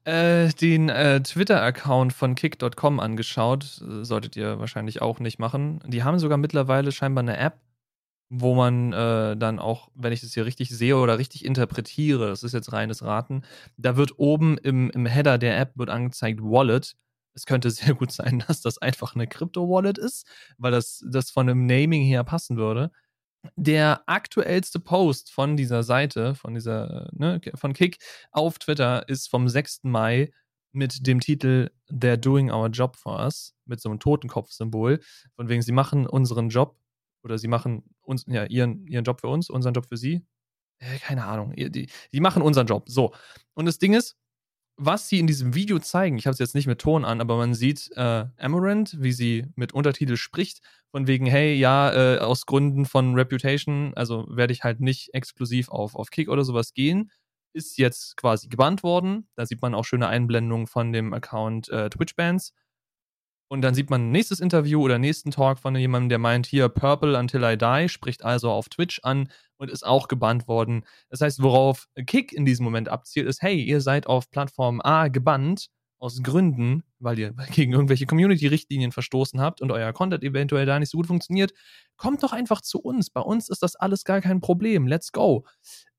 äh, den äh, Twitter-Account von kick.com angeschaut. Solltet ihr wahrscheinlich auch nicht machen. Die haben sogar mittlerweile scheinbar eine App, wo man äh, dann auch, wenn ich das hier richtig sehe oder richtig interpretiere, das ist jetzt reines Raten, da wird oben im, im Header der App wird angezeigt Wallet. Es könnte <laughs> sehr gut sein, dass das einfach eine Krypto-Wallet ist, weil das, das von dem Naming her passen würde. Der aktuellste Post von dieser Seite, von dieser, ne, von Kick auf Twitter ist vom 6. Mai mit dem Titel They're doing our job for us, mit so einem Totenkopf-Symbol. Von wegen, sie machen unseren Job oder sie machen uns, ja, ihren, ihren Job für uns, unseren Job für sie. Äh, keine Ahnung. Die, die machen unseren Job. So. Und das Ding ist, was sie in diesem Video zeigen, ich habe es jetzt nicht mit Ton an, aber man sieht äh, Amaranth, wie sie mit Untertitel spricht, von wegen, hey, ja, äh, aus Gründen von Reputation, also werde ich halt nicht exklusiv auf, auf Kick oder sowas gehen, ist jetzt quasi gebannt worden. Da sieht man auch schöne Einblendungen von dem Account äh, Twitch Bands. Und dann sieht man ein nächstes Interview oder nächsten Talk von jemandem, der meint, hier Purple Until I Die, spricht also auf Twitch an und ist auch gebannt worden. Das heißt, worauf Kick in diesem Moment abzielt, ist, hey, ihr seid auf Plattform A gebannt aus Gründen, weil ihr <laughs> gegen irgendwelche Community-Richtlinien verstoßen habt und euer Content eventuell da nicht so gut funktioniert. Kommt doch einfach zu uns. Bei uns ist das alles gar kein Problem. Let's go.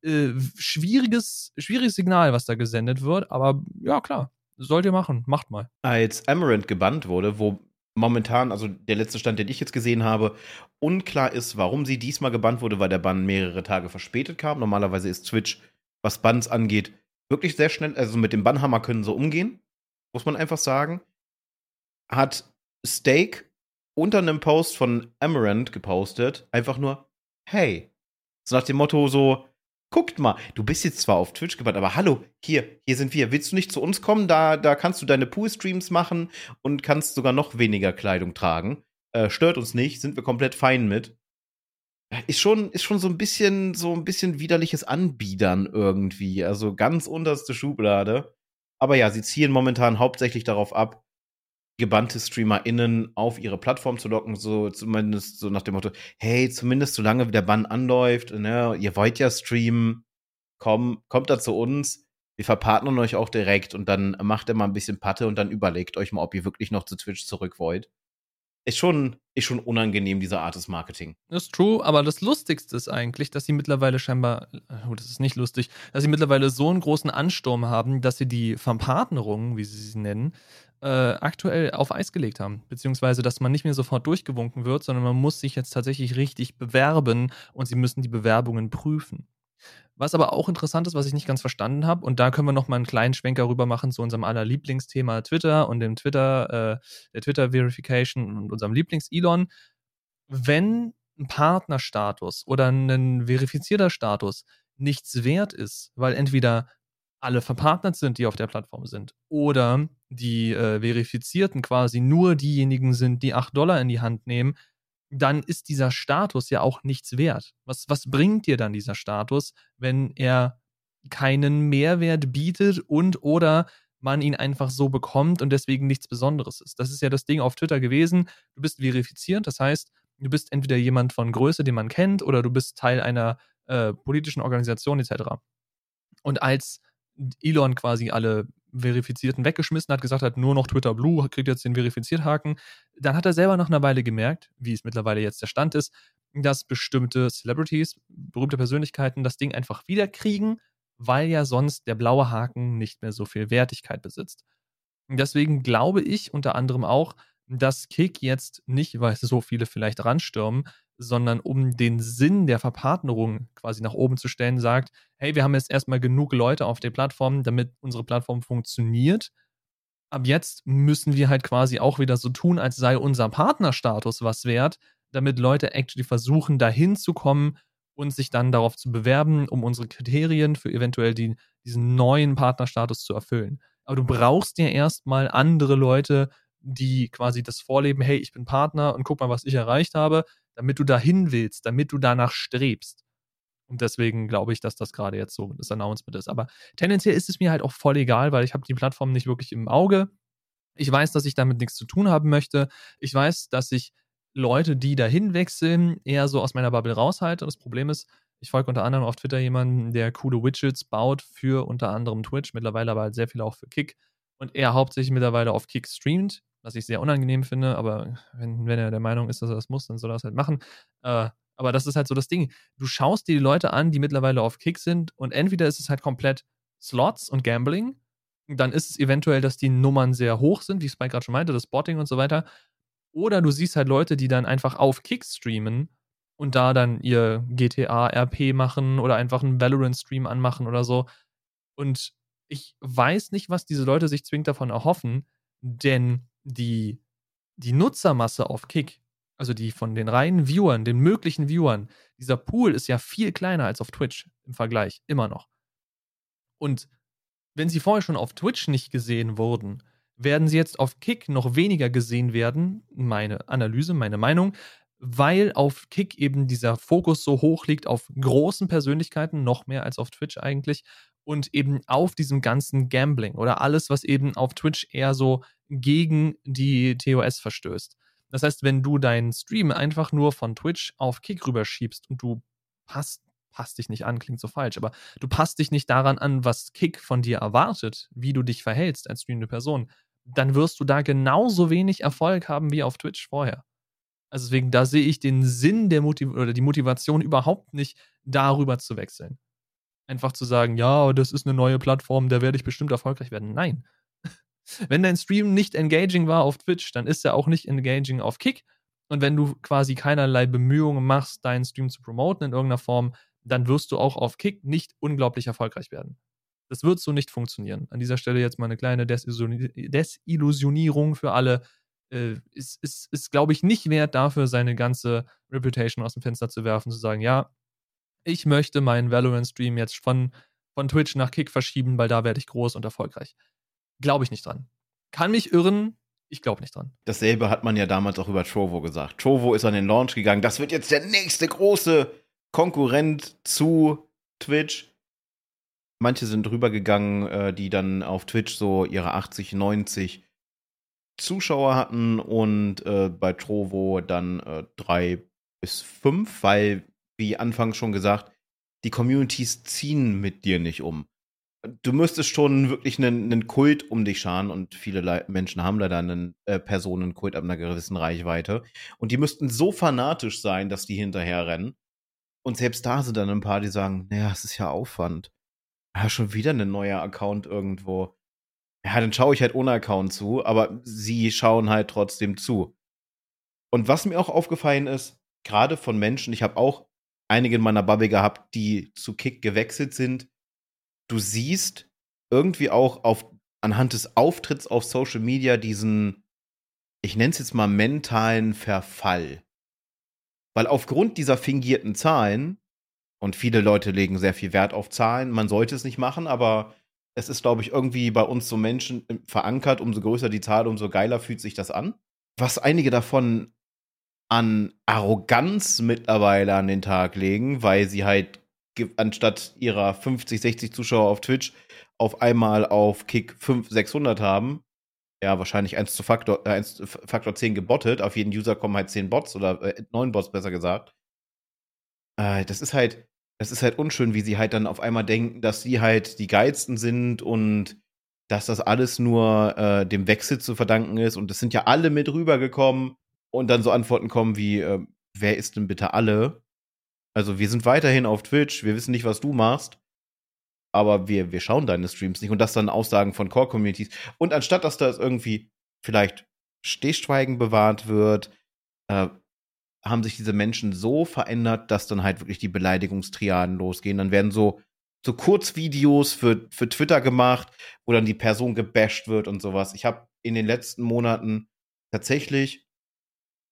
Äh, schwieriges, schwieriges Signal, was da gesendet wird, aber ja, klar sollt ihr machen, macht mal. Als Amaranth gebannt wurde, wo momentan, also der letzte Stand, den ich jetzt gesehen habe, unklar ist, warum sie diesmal gebannt wurde, weil der Bann mehrere Tage verspätet kam. Normalerweise ist Twitch, was Bans angeht, wirklich sehr schnell, also mit dem Bannhammer können sie umgehen, muss man einfach sagen. Hat Steak unter einem Post von Amaranth gepostet, einfach nur, hey. So nach dem Motto so, guckt mal, du bist jetzt zwar auf Twitch gebannt, aber hallo, hier, hier sind wir. Willst du nicht zu uns kommen? Da, da kannst du deine Pool-Streams machen und kannst sogar noch weniger Kleidung tragen. Äh, stört uns nicht, sind wir komplett fein mit. ist schon, ist schon so ein bisschen, so ein bisschen widerliches Anbiedern irgendwie. Also ganz unterste Schublade. Aber ja, sie ziehen momentan hauptsächlich darauf ab, gebannte StreamerInnen auf ihre Plattform zu locken, so zumindest so nach dem Motto, hey, zumindest solange der Bann anläuft, ne, ihr wollt ja streamen, komm, kommt da zu uns, wir verpartnern euch auch direkt und dann macht ihr mal ein bisschen Patte und dann überlegt euch mal, ob ihr wirklich noch zu Twitch zurück wollt ist schon, ist schon unangenehm, diese Art des Marketing. Das ist true, aber das Lustigste ist eigentlich, dass sie mittlerweile scheinbar, oh, das ist nicht lustig, dass sie mittlerweile so einen großen Ansturm haben, dass sie die Verpartnerung, wie sie sie nennen, äh, aktuell auf Eis gelegt haben. Beziehungsweise, dass man nicht mehr sofort durchgewunken wird, sondern man muss sich jetzt tatsächlich richtig bewerben und sie müssen die Bewerbungen prüfen. Was aber auch interessant ist, was ich nicht ganz verstanden habe, und da können wir noch mal einen kleinen Schwenker rüber machen zu unserem aller Lieblingsthema Twitter und dem Twitter, äh, der Twitter-Verification und unserem Lieblings-Elon. Wenn ein Partnerstatus oder ein verifizierter Status nichts wert ist, weil entweder alle verpartnert sind, die auf der Plattform sind, oder die äh, Verifizierten quasi nur diejenigen sind, die 8 Dollar in die Hand nehmen, dann ist dieser Status ja auch nichts wert. Was, was bringt dir dann dieser Status, wenn er keinen Mehrwert bietet und oder man ihn einfach so bekommt und deswegen nichts Besonderes ist. Das ist ja das Ding auf Twitter gewesen. Du bist verifiziert, das heißt, du bist entweder jemand von Größe, den man kennt, oder du bist Teil einer äh, politischen Organisation etc. Und als Elon quasi alle Verifizierten weggeschmissen hat, gesagt hat, nur noch Twitter Blue kriegt jetzt den Verifizierthaken. Dann hat er selber nach einer Weile gemerkt, wie es mittlerweile jetzt der Stand ist, dass bestimmte Celebrities, berühmte Persönlichkeiten das Ding einfach wiederkriegen, weil ja sonst der blaue Haken nicht mehr so viel Wertigkeit besitzt. Deswegen glaube ich unter anderem auch, dass Kick jetzt nicht, weil so viele vielleicht ranstürmen, sondern um den Sinn der Verpartnerung quasi nach oben zu stellen, sagt, hey, wir haben jetzt erstmal genug Leute auf der Plattform, damit unsere Plattform funktioniert. Ab jetzt müssen wir halt quasi auch wieder so tun, als sei unser Partnerstatus was wert, damit Leute actually versuchen, dahin zu kommen und sich dann darauf zu bewerben, um unsere Kriterien für eventuell die, diesen neuen Partnerstatus zu erfüllen. Aber du brauchst ja erstmal andere Leute, die quasi das vorleben, hey, ich bin Partner und guck mal, was ich erreicht habe, damit du dahin willst, damit du danach strebst. Und deswegen glaube ich, dass das gerade jetzt so das Announcement ist. Aber tendenziell ist es mir halt auch voll egal, weil ich habe die Plattform nicht wirklich im Auge. Ich weiß, dass ich damit nichts zu tun haben möchte. Ich weiß, dass ich Leute, die dahin wechseln, eher so aus meiner Bubble raushalte. Und das Problem ist, ich folge unter anderem auf Twitter jemanden, der coole Widgets baut für unter anderem Twitch, mittlerweile aber halt sehr viel auch für Kick. Und er hauptsächlich mittlerweile auf Kick streamt was ich sehr unangenehm finde, aber wenn, wenn er der Meinung ist, dass er das muss, dann soll er das halt machen. Äh, aber das ist halt so das Ding. Du schaust dir die Leute an, die mittlerweile auf Kick sind und entweder ist es halt komplett Slots und Gambling, dann ist es eventuell, dass die Nummern sehr hoch sind, wie Spike gerade schon meinte, das Botting und so weiter. Oder du siehst halt Leute, die dann einfach auf Kick streamen und da dann ihr GTA RP machen oder einfach einen Valorant Stream anmachen oder so. Und ich weiß nicht, was diese Leute sich zwingend davon erhoffen, denn die, die Nutzermasse auf Kick, also die von den reinen Viewern, den möglichen Viewern, dieser Pool ist ja viel kleiner als auf Twitch im Vergleich, immer noch. Und wenn sie vorher schon auf Twitch nicht gesehen wurden, werden sie jetzt auf Kick noch weniger gesehen werden, meine Analyse, meine Meinung, weil auf Kick eben dieser Fokus so hoch liegt auf großen Persönlichkeiten, noch mehr als auf Twitch eigentlich, und eben auf diesem ganzen Gambling oder alles, was eben auf Twitch eher so gegen die TOS verstößt. Das heißt, wenn du deinen Stream einfach nur von Twitch auf Kick rüberschiebst und du passt, passt dich nicht an, klingt so falsch, aber du passt dich nicht daran an, was Kick von dir erwartet, wie du dich verhältst als streamende Person, dann wirst du da genauso wenig Erfolg haben wie auf Twitch vorher. Also deswegen, da sehe ich den Sinn der Motiv oder die Motivation überhaupt nicht, darüber zu wechseln einfach zu sagen, ja, das ist eine neue Plattform, da werde ich bestimmt erfolgreich werden. Nein. <laughs> Wenn dein Stream nicht engaging war auf Twitch, dann ist er auch nicht engaging auf Kick. Und wenn du quasi keinerlei Bemühungen machst, deinen Stream zu promoten in irgendeiner Form, dann wirst du auch auf Kick nicht unglaublich erfolgreich werden. Das wird so nicht funktionieren. An dieser Stelle jetzt mal eine kleine Desillusionierung für alle. Äh, ist, ist, ist glaube ich, nicht wert dafür, seine ganze Reputation aus dem Fenster zu werfen, zu sagen, ja, ich möchte meinen Valorant-Stream jetzt von, von Twitch nach Kick verschieben, weil da werde ich groß und erfolgreich. Glaube ich nicht dran. Kann mich irren, Ich glaube nicht dran. Dasselbe hat man ja damals auch über Trovo gesagt. Trovo ist an den Launch gegangen. Das wird jetzt der nächste große Konkurrent zu Twitch. Manche sind rübergegangen, äh, die dann auf Twitch so ihre 80, 90 Zuschauer hatten und äh, bei Trovo dann äh, drei bis fünf, weil, wie anfangs schon gesagt, die Communities ziehen mit dir nicht um. Du müsstest schon wirklich einen, einen Kult um dich scharen und viele Le Menschen haben leider einen äh, Personenkult ab einer gewissen Reichweite. Und die müssten so fanatisch sein, dass die hinterher rennen. Und selbst da sind dann ein paar, die sagen, naja, es ist ja Aufwand. Ja, schon wieder ein neuer Account irgendwo. Ja, dann schaue ich halt ohne Account zu, aber sie schauen halt trotzdem zu. Und was mir auch aufgefallen ist, gerade von Menschen, ich habe auch einige in meiner Bubble gehabt, die zu Kick gewechselt sind. Du siehst irgendwie auch auf, anhand des Auftritts auf Social Media diesen, ich nenne es jetzt mal mentalen Verfall. Weil aufgrund dieser fingierten Zahlen, und viele Leute legen sehr viel Wert auf Zahlen, man sollte es nicht machen, aber es ist, glaube ich, irgendwie bei uns so Menschen äh, verankert, umso größer die Zahl, umso geiler fühlt sich das an. Was einige davon an Arroganz mittlerweile an den Tag legen, weil sie halt anstatt ihrer 50, 60 Zuschauer auf Twitch auf einmal auf Kick 5, 600 haben. Ja, wahrscheinlich 1 zu Faktor, äh, 1 Faktor 10 gebottet. Auf jeden User kommen halt 10 Bots oder äh, 9 Bots besser gesagt. Äh, das ist halt, das ist halt unschön, wie sie halt dann auf einmal denken, dass sie halt die geilsten sind und dass das alles nur äh, dem Wechsel zu verdanken ist. Und das sind ja alle mit rübergekommen und dann so Antworten kommen wie, äh, wer ist denn bitte alle? Also wir sind weiterhin auf Twitch, wir wissen nicht, was du machst, aber wir, wir schauen deine Streams nicht. Und das dann Aussagen von Core-Communities. Und anstatt, dass das irgendwie vielleicht Stehschweigen bewahrt wird, äh, haben sich diese Menschen so verändert, dass dann halt wirklich die Beleidigungstriaden losgehen. Dann werden so, so Kurzvideos für, für Twitter gemacht, wo dann die Person gebasht wird und sowas. Ich habe in den letzten Monaten tatsächlich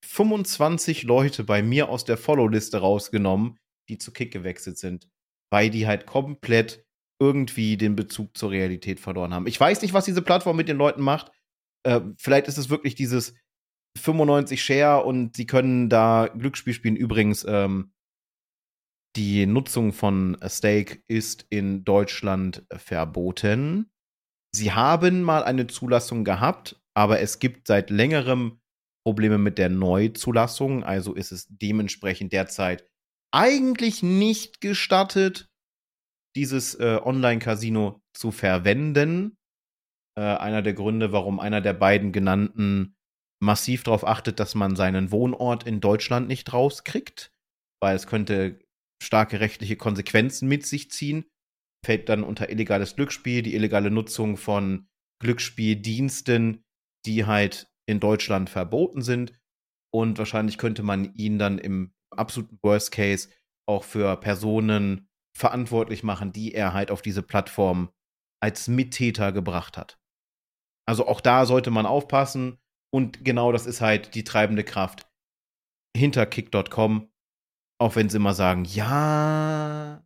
25 Leute bei mir aus der Follow-Liste rausgenommen, die zu Kick gewechselt sind, weil die halt komplett irgendwie den Bezug zur Realität verloren haben. Ich weiß nicht, was diese Plattform mit den Leuten macht. Äh, vielleicht ist es wirklich dieses 95 Share und sie können da Glücksspiel spielen. Übrigens, ähm, die Nutzung von Stake ist in Deutschland verboten. Sie haben mal eine Zulassung gehabt, aber es gibt seit längerem Probleme mit der Neuzulassung. Also ist es dementsprechend derzeit eigentlich nicht gestattet, dieses äh, Online-Casino zu verwenden. Äh, einer der Gründe, warum einer der beiden genannten massiv darauf achtet, dass man seinen Wohnort in Deutschland nicht rauskriegt, weil es könnte starke rechtliche Konsequenzen mit sich ziehen. Fällt dann unter illegales Glücksspiel, die illegale Nutzung von Glücksspieldiensten, die halt in Deutschland verboten sind. Und wahrscheinlich könnte man ihn dann im absoluten Worst Case auch für Personen verantwortlich machen, die er halt auf diese Plattform als Mittäter gebracht hat. Also auch da sollte man aufpassen. Und genau das ist halt die treibende Kraft hinter kick.com. Auch wenn sie immer sagen, ja,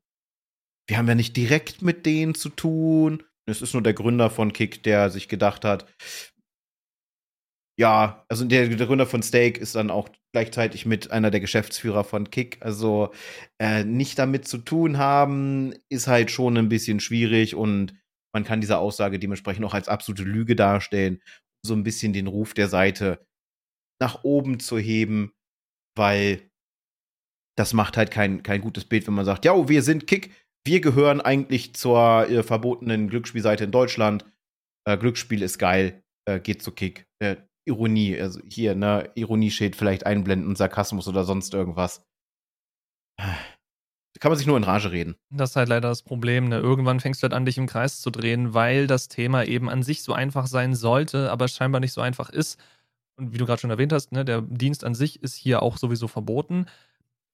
wir haben ja nicht direkt mit denen zu tun. Es ist nur der Gründer von Kick, der sich gedacht hat, ja, also der, der Gründer von Stake ist dann auch gleichzeitig mit einer der Geschäftsführer von Kick. Also äh, nicht damit zu tun haben, ist halt schon ein bisschen schwierig und man kann diese Aussage dementsprechend auch als absolute Lüge darstellen, so ein bisschen den Ruf der Seite nach oben zu heben, weil das macht halt kein, kein gutes Bild, wenn man sagt, ja, wir sind Kick, wir gehören eigentlich zur äh, verbotenen Glücksspielseite in Deutschland. Äh, Glücksspiel ist geil, äh, geht zu Kick. Äh, Ironie, also hier, ne, Ironie-Schild vielleicht einblenden, Sarkasmus oder sonst irgendwas. Kann man sich nur in Rage reden. Das ist halt leider das Problem. Ne? Irgendwann fängst du halt an, dich im Kreis zu drehen, weil das Thema eben an sich so einfach sein sollte, aber scheinbar nicht so einfach ist. Und wie du gerade schon erwähnt hast, ne, der Dienst an sich ist hier auch sowieso verboten.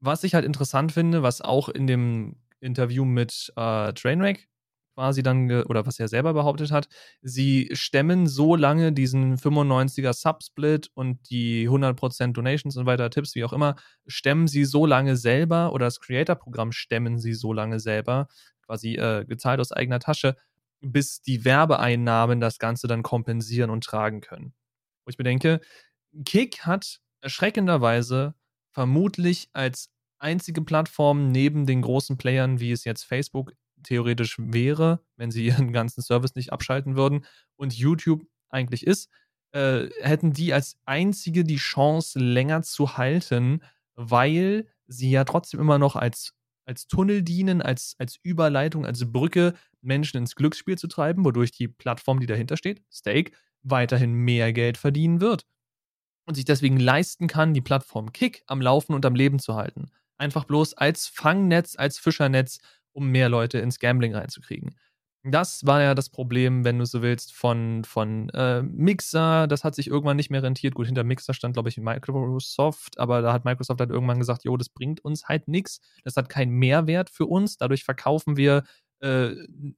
Was ich halt interessant finde, was auch in dem Interview mit äh, Trainwreck quasi dann, oder was er selber behauptet hat, sie stemmen so lange diesen 95er Subsplit und die 100% Donations und weiter Tipps, wie auch immer, stemmen sie so lange selber oder das Creator-Programm stemmen sie so lange selber, quasi äh, gezahlt aus eigener Tasche, bis die Werbeeinnahmen das Ganze dann kompensieren und tragen können. Wo ich mir denke, Kick hat erschreckenderweise vermutlich als einzige Plattform neben den großen Playern, wie es jetzt Facebook theoretisch wäre, wenn sie <laughs> ihren ganzen Service nicht abschalten würden und YouTube eigentlich ist, äh, hätten die als einzige die Chance länger zu halten, weil sie ja trotzdem immer noch als, als Tunnel dienen, als, als Überleitung, als Brücke, Menschen ins Glücksspiel zu treiben, wodurch die Plattform, die dahinter steht, Stake, weiterhin mehr Geld verdienen wird und sich deswegen leisten kann, die Plattform Kick am Laufen und am Leben zu halten. Einfach bloß als Fangnetz, als Fischernetz, um mehr Leute ins Gambling reinzukriegen. Das war ja das Problem, wenn du so willst, von, von äh, Mixer. Das hat sich irgendwann nicht mehr rentiert. Gut, hinter Mixer stand, glaube ich, Microsoft, aber da hat Microsoft halt irgendwann gesagt, jo, das bringt uns halt nichts. Das hat keinen Mehrwert für uns. Dadurch verkaufen wir äh,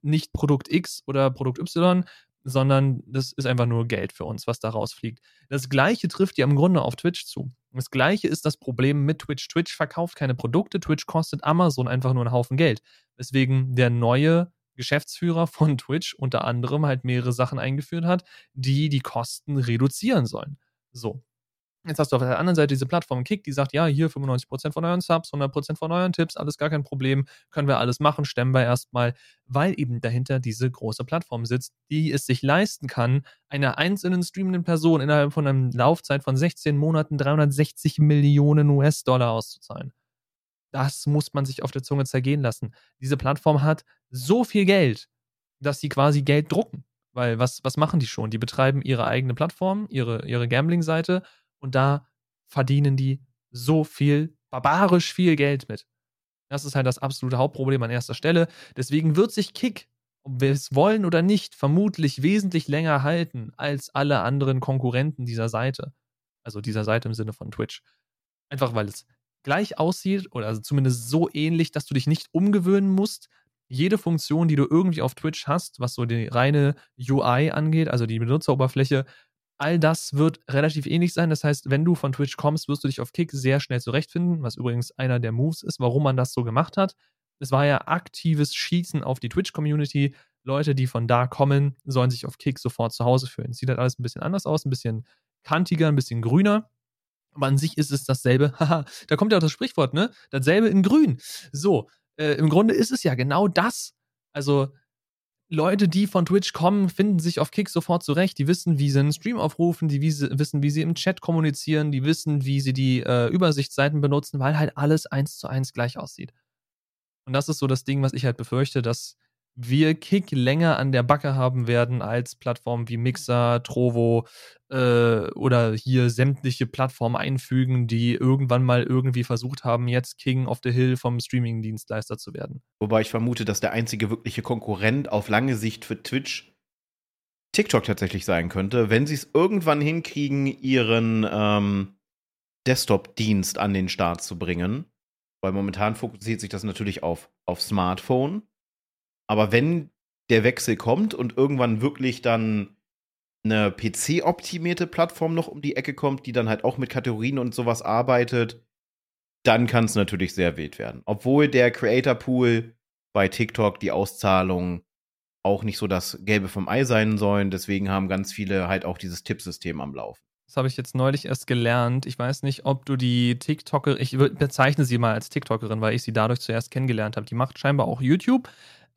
nicht Produkt X oder Produkt Y, sondern das ist einfach nur Geld für uns, was da rausfliegt. Das gleiche trifft ja im Grunde auf Twitch zu. Das gleiche ist das Problem mit Twitch. Twitch verkauft keine Produkte, Twitch kostet Amazon einfach nur einen Haufen Geld. Weswegen der neue Geschäftsführer von Twitch unter anderem halt mehrere Sachen eingeführt hat, die die Kosten reduzieren sollen. So. Jetzt hast du auf der anderen Seite diese Plattform Kick, die sagt, ja, hier 95% von euren Subs, 100% von euren Tipps, alles gar kein Problem, können wir alles machen, stemmen wir erstmal, weil eben dahinter diese große Plattform sitzt, die es sich leisten kann, einer einzelnen streamenden Person innerhalb von einer Laufzeit von 16 Monaten 360 Millionen US-Dollar auszuzahlen. Das muss man sich auf der Zunge zergehen lassen. Diese Plattform hat so viel Geld, dass sie quasi Geld drucken. Weil was, was machen die schon? Die betreiben ihre eigene Plattform, ihre, ihre Gambling-Seite und da verdienen die so viel, barbarisch viel Geld mit. Das ist halt das absolute Hauptproblem an erster Stelle. Deswegen wird sich Kick, ob wir es wollen oder nicht, vermutlich wesentlich länger halten als alle anderen Konkurrenten dieser Seite. Also dieser Seite im Sinne von Twitch. Einfach weil es gleich aussieht oder also zumindest so ähnlich, dass du dich nicht umgewöhnen musst. Jede Funktion, die du irgendwie auf Twitch hast, was so die reine UI angeht, also die Benutzeroberfläche, all das wird relativ ähnlich sein. Das heißt, wenn du von Twitch kommst, wirst du dich auf Kick sehr schnell zurechtfinden, was übrigens einer der Moves ist, warum man das so gemacht hat. Es war ja aktives Schießen auf die Twitch-Community. Leute, die von da kommen, sollen sich auf Kick sofort zu Hause fühlen. Sieht halt alles ein bisschen anders aus, ein bisschen kantiger, ein bisschen grüner. Aber an sich ist es dasselbe. <laughs> Haha, da kommt ja auch das Sprichwort, ne? Dasselbe in grün. So, äh, im Grunde ist es ja genau das. Also, Leute, die von Twitch kommen, finden sich auf Kick sofort zurecht. Die wissen, wie sie einen Stream aufrufen, die wissen, wie sie im Chat kommunizieren, die wissen, wie sie die äh, Übersichtsseiten benutzen, weil halt alles eins zu eins gleich aussieht. Und das ist so das Ding, was ich halt befürchte, dass wir Kick länger an der Backe haben werden als Plattformen wie Mixer, Trovo äh, oder hier sämtliche Plattformen einfügen, die irgendwann mal irgendwie versucht haben, jetzt King of the Hill vom Streaming-Dienstleister zu werden. Wobei ich vermute, dass der einzige wirkliche Konkurrent auf lange Sicht für Twitch TikTok tatsächlich sein könnte, wenn sie es irgendwann hinkriegen, ihren ähm, Desktop-Dienst an den Start zu bringen. Weil momentan fokussiert sich das natürlich auf, auf Smartphone aber wenn der Wechsel kommt und irgendwann wirklich dann eine PC-optimierte Plattform noch um die Ecke kommt, die dann halt auch mit Kategorien und sowas arbeitet, dann kann es natürlich sehr wild werden. Obwohl der Creator Pool bei TikTok die Auszahlung auch nicht so das Gelbe vom Ei sein sollen. Deswegen haben ganz viele halt auch dieses Tippsystem am Laufen. Das habe ich jetzt neulich erst gelernt. Ich weiß nicht, ob du die TikToker, ich bezeichne sie mal als TikTokerin, weil ich sie dadurch zuerst kennengelernt habe. Die macht scheinbar auch YouTube.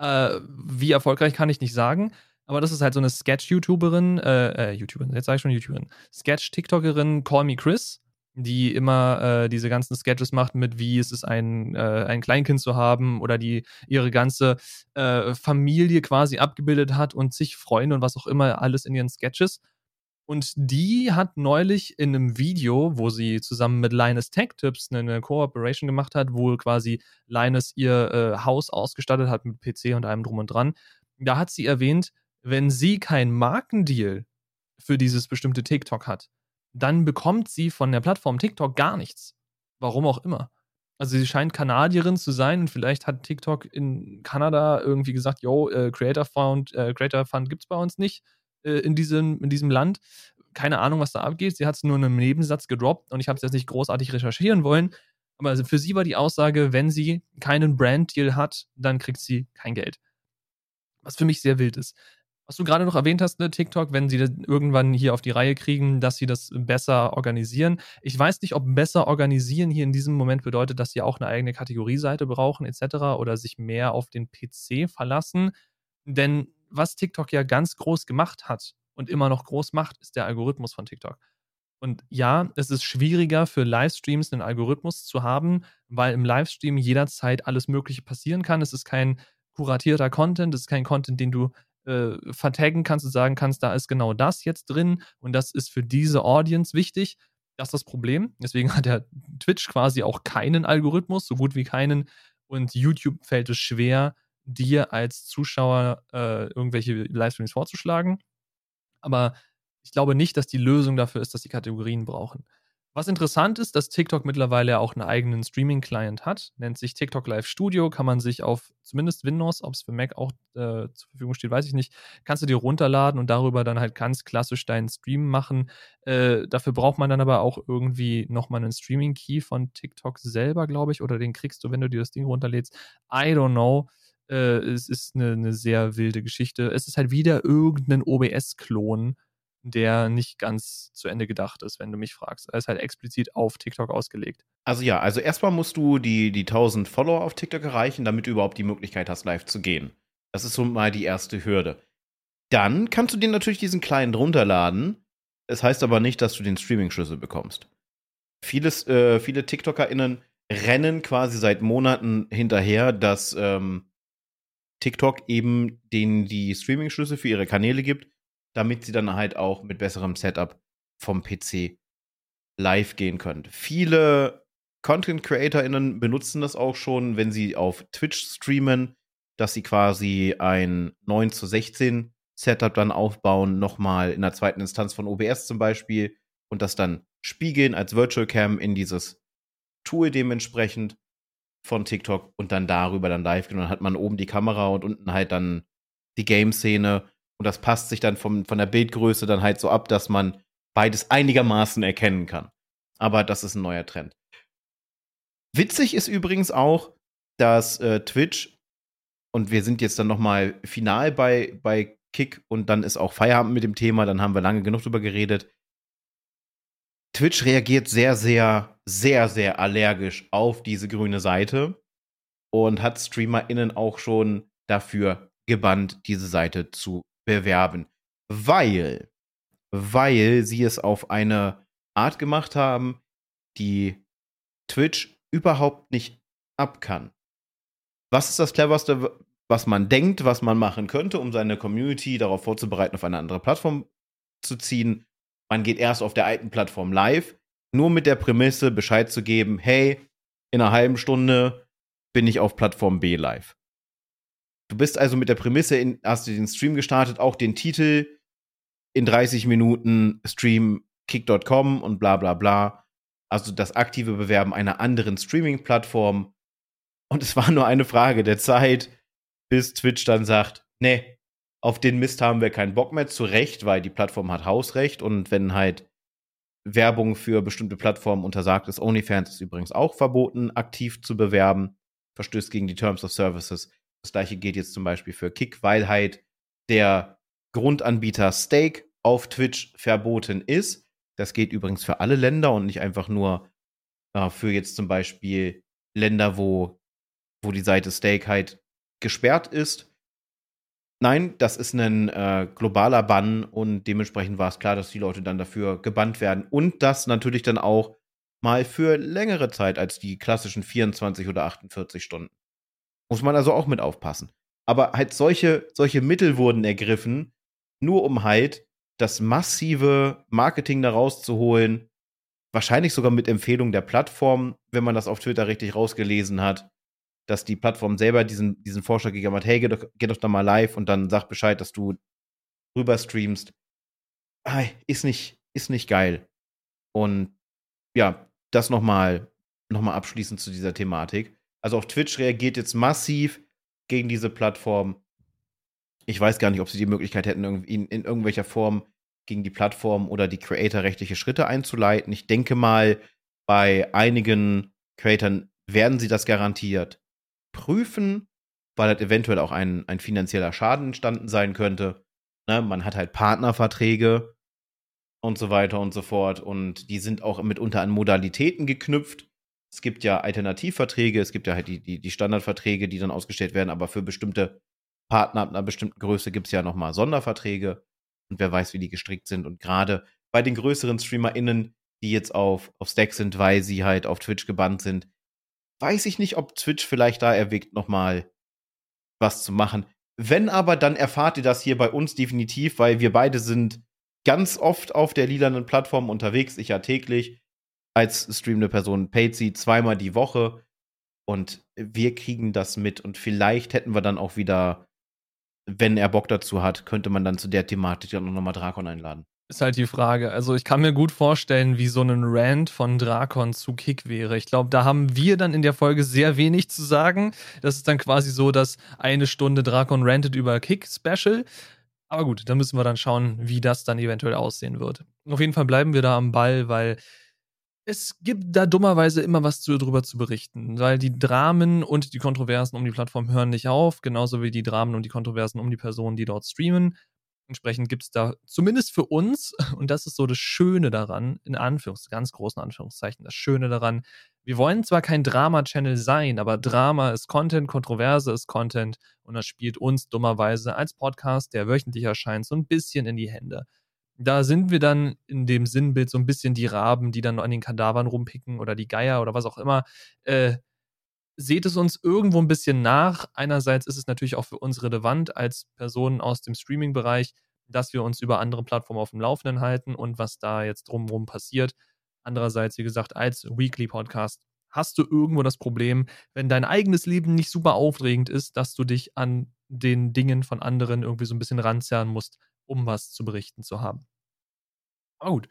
Äh, wie erfolgreich kann ich nicht sagen. Aber das ist halt so eine Sketch-YouTuberin, äh, äh, YouTuberin, jetzt sage ich schon YouTuberin, Sketch-TikTokerin, Call Me Chris, die immer äh, diese ganzen Sketches macht mit, wie es ist, ein, äh, ein Kleinkind zu haben oder die ihre ganze äh, Familie quasi abgebildet hat und sich Freunde und was auch immer alles in ihren Sketches. Und die hat neulich in einem Video, wo sie zusammen mit Linus Tech Tips eine Cooperation gemacht hat, wo quasi Linus ihr äh, Haus ausgestattet hat mit PC und allem drum und dran, da hat sie erwähnt, wenn sie kein Markendeal für dieses bestimmte TikTok hat, dann bekommt sie von der Plattform TikTok gar nichts. Warum auch immer. Also sie scheint Kanadierin zu sein und vielleicht hat TikTok in Kanada irgendwie gesagt, yo, äh, Creator Fund, äh, Creator Fund gibt's bei uns nicht äh, in, diesem, in diesem Land. Keine Ahnung, was da abgeht. Sie hat es nur in einem Nebensatz gedroppt und ich habe es jetzt nicht großartig recherchieren wollen. Aber also für sie war die Aussage, wenn sie keinen Brand-Deal hat, dann kriegt sie kein Geld. Was für mich sehr wild ist. Was du gerade noch erwähnt hast, ne, TikTok, wenn sie irgendwann hier auf die Reihe kriegen, dass sie das besser organisieren. Ich weiß nicht, ob besser organisieren hier in diesem Moment bedeutet, dass sie auch eine eigene Kategorieseite brauchen, etc. oder sich mehr auf den PC verlassen. Denn was TikTok ja ganz groß gemacht hat und immer noch groß macht, ist der Algorithmus von TikTok. Und ja, es ist schwieriger für Livestreams einen Algorithmus zu haben, weil im Livestream jederzeit alles Mögliche passieren kann. Es ist kein kuratierter Content, es ist kein Content, den du äh, vertaggen kannst und sagen kannst, da ist genau das jetzt drin und das ist für diese Audience wichtig. Das ist das Problem. Deswegen hat der Twitch quasi auch keinen Algorithmus, so gut wie keinen. Und YouTube fällt es schwer, dir als Zuschauer äh, irgendwelche Livestreams vorzuschlagen. Aber ich glaube nicht, dass die Lösung dafür ist, dass die Kategorien brauchen. Was interessant ist, dass TikTok mittlerweile auch einen eigenen Streaming-Client hat, nennt sich TikTok Live Studio, kann man sich auf zumindest Windows, ob es für Mac auch äh, zur Verfügung steht, weiß ich nicht, kannst du dir runterladen und darüber dann halt ganz klassisch deinen Stream machen. Äh, dafür braucht man dann aber auch irgendwie nochmal einen Streaming-Key von TikTok selber, glaube ich, oder den kriegst du, wenn du dir das Ding runterlädst. I don't know. Äh, es ist eine, eine sehr wilde Geschichte. Es ist halt wieder irgendein OBS-Klon der nicht ganz zu Ende gedacht ist, wenn du mich fragst. Er ist halt explizit auf TikTok ausgelegt. Also ja, also erstmal musst du die, die 1000 Follower auf TikTok erreichen, damit du überhaupt die Möglichkeit hast, live zu gehen. Das ist so mal die erste Hürde. Dann kannst du dir natürlich diesen kleinen runterladen. Es heißt aber nicht, dass du den Streaming-Schlüssel bekommst. Vieles, äh, viele TikTokerInnen rennen quasi seit Monaten hinterher, dass ähm, TikTok eben denen die Streaming-Schlüssel für ihre Kanäle gibt damit sie dann halt auch mit besserem Setup vom PC live gehen können. Viele Content CreatorInnen benutzen das auch schon, wenn sie auf Twitch streamen, dass sie quasi ein 9 zu 16 Setup dann aufbauen, nochmal in der zweiten Instanz von OBS zum Beispiel und das dann spiegeln als Virtual Cam in dieses Tool dementsprechend von TikTok und dann darüber dann live gehen. Und dann hat man oben die Kamera und unten halt dann die Game-Szene und das passt sich dann vom, von der Bildgröße dann halt so ab, dass man beides einigermaßen erkennen kann. Aber das ist ein neuer Trend. Witzig ist übrigens auch, dass äh, Twitch, und wir sind jetzt dann noch mal final bei, bei Kick und dann ist auch Feierabend mit dem Thema, dann haben wir lange genug drüber geredet. Twitch reagiert sehr, sehr, sehr, sehr allergisch auf diese grüne Seite und hat StreamerInnen auch schon dafür gebannt, diese Seite zu bewerben, weil, weil sie es auf eine Art gemacht haben, die Twitch überhaupt nicht ab kann. Was ist das cleverste, was man denkt, was man machen könnte, um seine Community darauf vorzubereiten, auf eine andere Plattform zu ziehen? Man geht erst auf der alten Plattform live, nur mit der Prämisse Bescheid zu geben, hey, in einer halben Stunde bin ich auf Plattform B live. Du bist also mit der Prämisse, in, hast du den Stream gestartet, auch den Titel in 30 Minuten Stream kick.com und bla bla bla. Also das aktive Bewerben einer anderen Streaming-Plattform. Und es war nur eine Frage der Zeit, bis Twitch dann sagt, nee, auf den Mist haben wir keinen Bock mehr. Zu Recht, weil die Plattform hat Hausrecht und wenn halt Werbung für bestimmte Plattformen untersagt ist, OnlyFans ist übrigens auch verboten, aktiv zu bewerben, verstößt gegen die Terms of Services. Das gleiche geht jetzt zum Beispiel für Kick, weil halt der Grundanbieter Stake auf Twitch verboten ist. Das geht übrigens für alle Länder und nicht einfach nur äh, für jetzt zum Beispiel Länder, wo, wo die Seite Stake halt gesperrt ist. Nein, das ist ein äh, globaler Bann und dementsprechend war es klar, dass die Leute dann dafür gebannt werden und das natürlich dann auch mal für längere Zeit als die klassischen 24 oder 48 Stunden. Muss man also auch mit aufpassen. Aber halt solche, solche Mittel wurden ergriffen, nur um halt das massive Marketing da rauszuholen. Wahrscheinlich sogar mit Empfehlung der Plattform, wenn man das auf Twitter richtig rausgelesen hat, dass die Plattform selber diesen, diesen Vorschlag gegeben hat, hey, geh doch, geh doch da mal live und dann sag Bescheid, dass du rüber streamst. Ah, ist nicht, ist nicht geil. Und ja, das nochmal noch abschließend zu dieser Thematik. Also auf Twitch reagiert jetzt massiv gegen diese Plattform. Ich weiß gar nicht, ob sie die Möglichkeit hätten, in, in irgendwelcher Form gegen die Plattform oder die Creator rechtliche Schritte einzuleiten. Ich denke mal, bei einigen Creatoren werden sie das garantiert prüfen, weil halt eventuell auch ein, ein finanzieller Schaden entstanden sein könnte. Ne? Man hat halt Partnerverträge und so weiter und so fort. Und die sind auch mitunter an Modalitäten geknüpft. Es gibt ja Alternativverträge, es gibt ja halt die, die, die Standardverträge, die dann ausgestellt werden, aber für bestimmte Partner einer bestimmten Größe gibt es ja nochmal Sonderverträge. Und wer weiß, wie die gestrickt sind. Und gerade bei den größeren StreamerInnen, die jetzt auf, auf Stack sind, weil sie halt auf Twitch gebannt sind, weiß ich nicht, ob Twitch vielleicht da erwägt, nochmal was zu machen. Wenn aber, dann erfahrt ihr das hier bei uns definitiv, weil wir beide sind ganz oft auf der lilanen Plattform unterwegs. Ich ja täglich als streamende Person sie zweimal die Woche und wir kriegen das mit und vielleicht hätten wir dann auch wieder, wenn er Bock dazu hat, könnte man dann zu der Thematik dann nochmal Drakon einladen. Ist halt die Frage. Also ich kann mir gut vorstellen, wie so ein Rant von Drakon zu Kick wäre. Ich glaube, da haben wir dann in der Folge sehr wenig zu sagen. Das ist dann quasi so, dass eine Stunde Drakon rantet über Kick Special. Aber gut, da müssen wir dann schauen, wie das dann eventuell aussehen wird. Auf jeden Fall bleiben wir da am Ball, weil es gibt da dummerweise immer was zu, drüber zu berichten, weil die Dramen und die Kontroversen um die Plattform hören nicht auf, genauso wie die Dramen und die Kontroversen um die Personen, die dort streamen. Entsprechend gibt es da zumindest für uns, <laughs> und das ist so das Schöne daran, in Anführungs-, ganz großen Anführungszeichen, das Schöne daran, wir wollen zwar kein Drama-Channel sein, aber Drama ist Content, Kontroverse ist Content und das spielt uns dummerweise als Podcast, der wöchentlich erscheint, so ein bisschen in die Hände. Da sind wir dann in dem Sinnbild so ein bisschen die Raben, die dann an den Kadavern rumpicken oder die Geier oder was auch immer. Äh, seht es uns irgendwo ein bisschen nach. Einerseits ist es natürlich auch für uns relevant als Personen aus dem Streaming-Bereich, dass wir uns über andere Plattformen auf dem Laufenden halten und was da jetzt drumherum passiert. Andererseits, wie gesagt, als Weekly Podcast hast du irgendwo das Problem, wenn dein eigenes Leben nicht super aufregend ist, dass du dich an den Dingen von anderen irgendwie so ein bisschen ranzerren musst, um was zu berichten zu haben. Aber gut.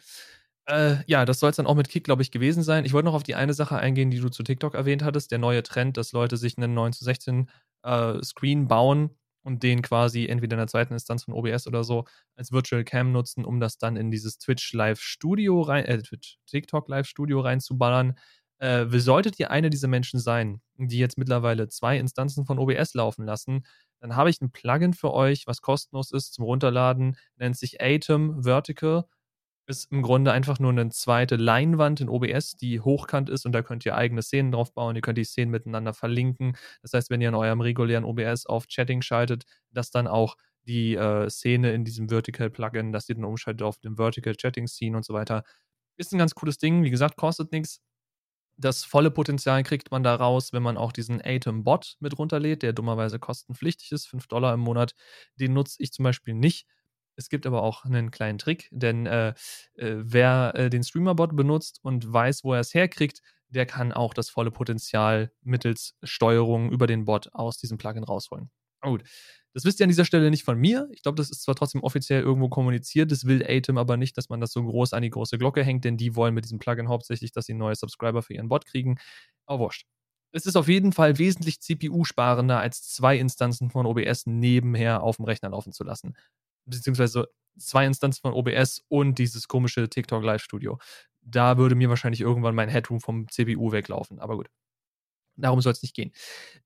Äh, ja, das soll es dann auch mit Kick, glaube ich, gewesen sein. Ich wollte noch auf die eine Sache eingehen, die du zu TikTok erwähnt hattest, der neue Trend, dass Leute sich einen 9 zu 16 äh, Screen bauen und den quasi entweder in der zweiten Instanz von OBS oder so als Virtual Cam nutzen, um das dann in dieses Twitch Live Studio rein, äh, Twitch, TikTok Live Studio reinzuballern. Äh, solltet ihr eine dieser Menschen sein, die jetzt mittlerweile zwei Instanzen von OBS laufen lassen, dann habe ich ein Plugin für euch, was kostenlos ist zum Runterladen, nennt sich Atom Vertical ist im Grunde einfach nur eine zweite Leinwand in OBS, die hochkant ist und da könnt ihr eigene Szenen drauf bauen. Ihr könnt die Szenen miteinander verlinken. Das heißt, wenn ihr in eurem regulären OBS auf Chatting schaltet, dass dann auch die äh, Szene in diesem Vertical-Plugin, dass ihr dann umschaltet auf den Vertical Chatting Scene und so weiter. Ist ein ganz cooles Ding. Wie gesagt, kostet nichts. Das volle Potenzial kriegt man da raus, wenn man auch diesen Atom-Bot mit runterlädt, der dummerweise kostenpflichtig ist, 5 Dollar im Monat. Den nutze ich zum Beispiel nicht es gibt aber auch einen kleinen Trick, denn äh, äh, wer äh, den Streamer-Bot benutzt und weiß, wo er es herkriegt, der kann auch das volle Potenzial mittels Steuerung über den Bot aus diesem Plugin rausholen. Gut, das wisst ihr an dieser Stelle nicht von mir. Ich glaube, das ist zwar trotzdem offiziell irgendwo kommuniziert, das will Atem aber nicht, dass man das so groß an die große Glocke hängt, denn die wollen mit diesem Plugin hauptsächlich, dass sie neue Subscriber für ihren Bot kriegen. Aber wurscht. Es ist auf jeden Fall wesentlich CPU-sparender, als zwei Instanzen von OBS nebenher auf dem Rechner laufen zu lassen beziehungsweise zwei Instanzen von OBS und dieses komische TikTok Live Studio. Da würde mir wahrscheinlich irgendwann mein Headroom vom CPU weglaufen. Aber gut. Darum soll es nicht gehen.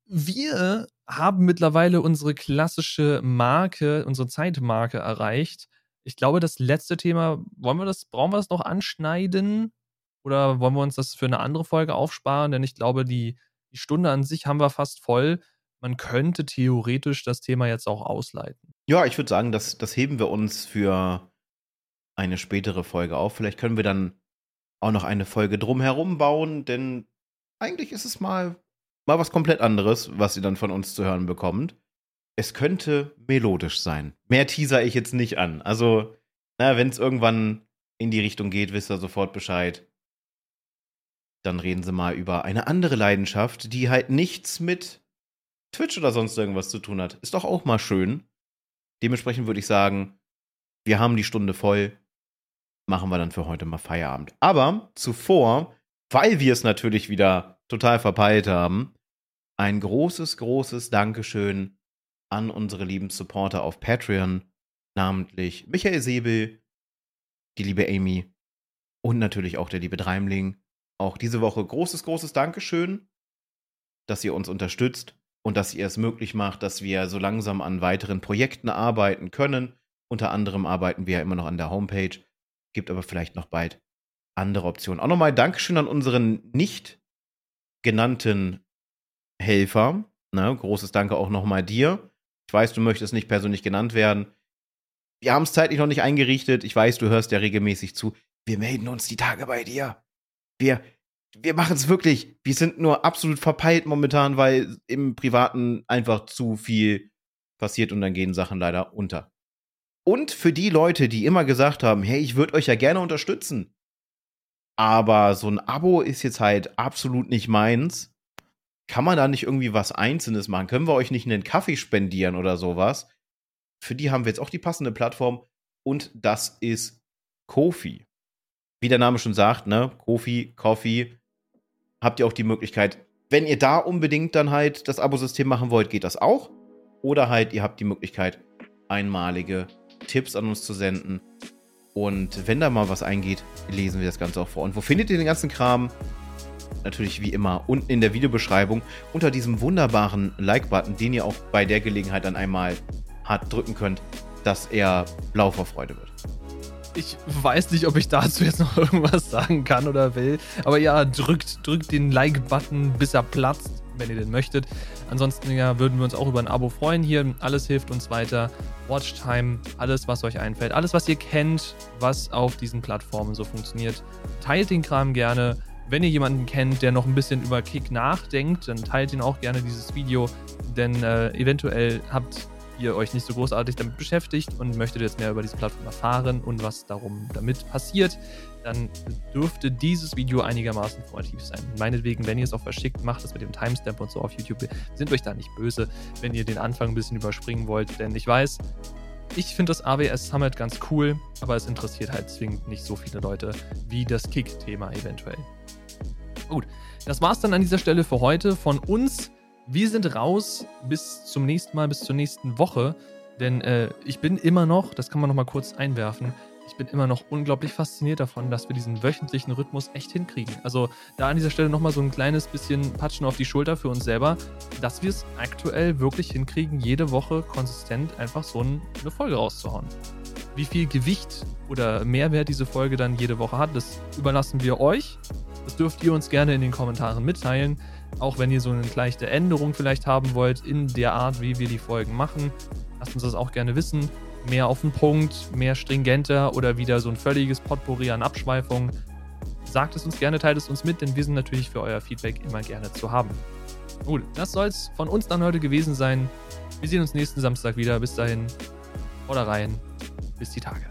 Wir haben mittlerweile unsere klassische Marke, unsere Zeitmarke erreicht. Ich glaube, das letzte Thema, wollen wir das, brauchen wir das noch anschneiden? Oder wollen wir uns das für eine andere Folge aufsparen? Denn ich glaube, die, die Stunde an sich haben wir fast voll man könnte theoretisch das Thema jetzt auch ausleiten. Ja, ich würde sagen, das, das heben wir uns für eine spätere Folge auf. Vielleicht können wir dann auch noch eine Folge drumherum bauen, denn eigentlich ist es mal, mal was komplett anderes, was ihr dann von uns zu hören bekommt. Es könnte melodisch sein. Mehr teaser ich jetzt nicht an. Also, wenn es irgendwann in die Richtung geht, wisst ihr sofort Bescheid. Dann reden sie mal über eine andere Leidenschaft, die halt nichts mit Twitch oder sonst irgendwas zu tun hat. Ist doch auch mal schön. Dementsprechend würde ich sagen, wir haben die Stunde voll. Machen wir dann für heute mal Feierabend. Aber zuvor, weil wir es natürlich wieder total verpeilt haben, ein großes, großes Dankeschön an unsere lieben Supporter auf Patreon, namentlich Michael Säbel, die liebe Amy und natürlich auch der liebe Dreimling. Auch diese Woche großes, großes Dankeschön, dass ihr uns unterstützt und dass ihr es möglich macht, dass wir so langsam an weiteren Projekten arbeiten können. Unter anderem arbeiten wir ja immer noch an der Homepage, gibt aber vielleicht noch bald andere Optionen. Auch nochmal Dankeschön an unseren nicht genannten Helfer. Ne? Großes Danke auch nochmal dir. Ich weiß, du möchtest nicht persönlich genannt werden. Wir haben es zeitlich noch nicht eingerichtet. Ich weiß, du hörst ja regelmäßig zu. Wir melden uns die Tage bei dir. Wir, wir machen es wirklich. Wir sind nur absolut verpeilt momentan, weil im Privaten einfach zu viel passiert und dann gehen Sachen leider unter. Und für die Leute, die immer gesagt haben, hey, ich würde euch ja gerne unterstützen. Aber so ein Abo ist jetzt halt absolut nicht meins. Kann man da nicht irgendwie was Einzelnes machen? Können wir euch nicht einen Kaffee spendieren oder sowas? Für die haben wir jetzt auch die passende Plattform und das ist Kofi. Wie der Name schon sagt, ne? Kofi, Coffee. Habt ihr auch die Möglichkeit, wenn ihr da unbedingt dann halt das Abosystem machen wollt, geht das auch. Oder halt, ihr habt die Möglichkeit, einmalige Tipps an uns zu senden. Und wenn da mal was eingeht, lesen wir das Ganze auch vor. Und wo findet ihr den ganzen Kram? Natürlich wie immer unten in der Videobeschreibung unter diesem wunderbaren Like-Button, den ihr auch bei der Gelegenheit dann einmal hart drücken könnt, dass er blau vor Freude wird. Ich weiß nicht, ob ich dazu jetzt noch <laughs> irgendwas sagen kann oder will. Aber ja, drückt, drückt den Like-Button, bis er platzt, wenn ihr den möchtet. Ansonsten ja, würden wir uns auch über ein Abo freuen hier. Alles hilft uns weiter. Watchtime, alles, was euch einfällt, alles, was ihr kennt, was auf diesen Plattformen so funktioniert. Teilt den Kram gerne. Wenn ihr jemanden kennt, der noch ein bisschen über Kick nachdenkt, dann teilt ihn auch gerne dieses Video, denn äh, eventuell habt ihr euch nicht so großartig damit beschäftigt und möchtet jetzt mehr über diese Plattform erfahren und was darum damit passiert, dann dürfte dieses Video einigermaßen informativ sein. Meinetwegen, wenn ihr es auch verschickt, macht es mit dem Timestamp und so auf YouTube. Sind euch da nicht böse, wenn ihr den Anfang ein bisschen überspringen wollt, denn ich weiß, ich finde das AWS Summit ganz cool, aber es interessiert halt zwingend nicht so viele Leute wie das Kick-Thema eventuell. Gut, das war's dann an dieser Stelle für heute von uns. Wir sind raus bis zum nächsten Mal, bis zur nächsten Woche. Denn äh, ich bin immer noch, das kann man noch mal kurz einwerfen, ich bin immer noch unglaublich fasziniert davon, dass wir diesen wöchentlichen Rhythmus echt hinkriegen. Also da an dieser Stelle nochmal so ein kleines bisschen Patschen auf die Schulter für uns selber, dass wir es aktuell wirklich hinkriegen, jede Woche konsistent einfach so eine Folge rauszuhauen. Wie viel Gewicht oder Mehrwert diese Folge dann jede Woche hat, das überlassen wir euch. Das dürft ihr uns gerne in den Kommentaren mitteilen. Auch wenn ihr so eine leichte Änderung vielleicht haben wollt in der Art, wie wir die Folgen machen, lasst uns das auch gerne wissen. Mehr auf den Punkt, mehr stringenter oder wieder so ein völliges Potpourri an Abschweifungen. Sagt es uns gerne, teilt es uns mit, denn wir sind natürlich für euer Feedback immer gerne zu haben. Gut, das soll es von uns dann heute gewesen sein. Wir sehen uns nächsten Samstag wieder. Bis dahin, oder rein. Bis die Tage.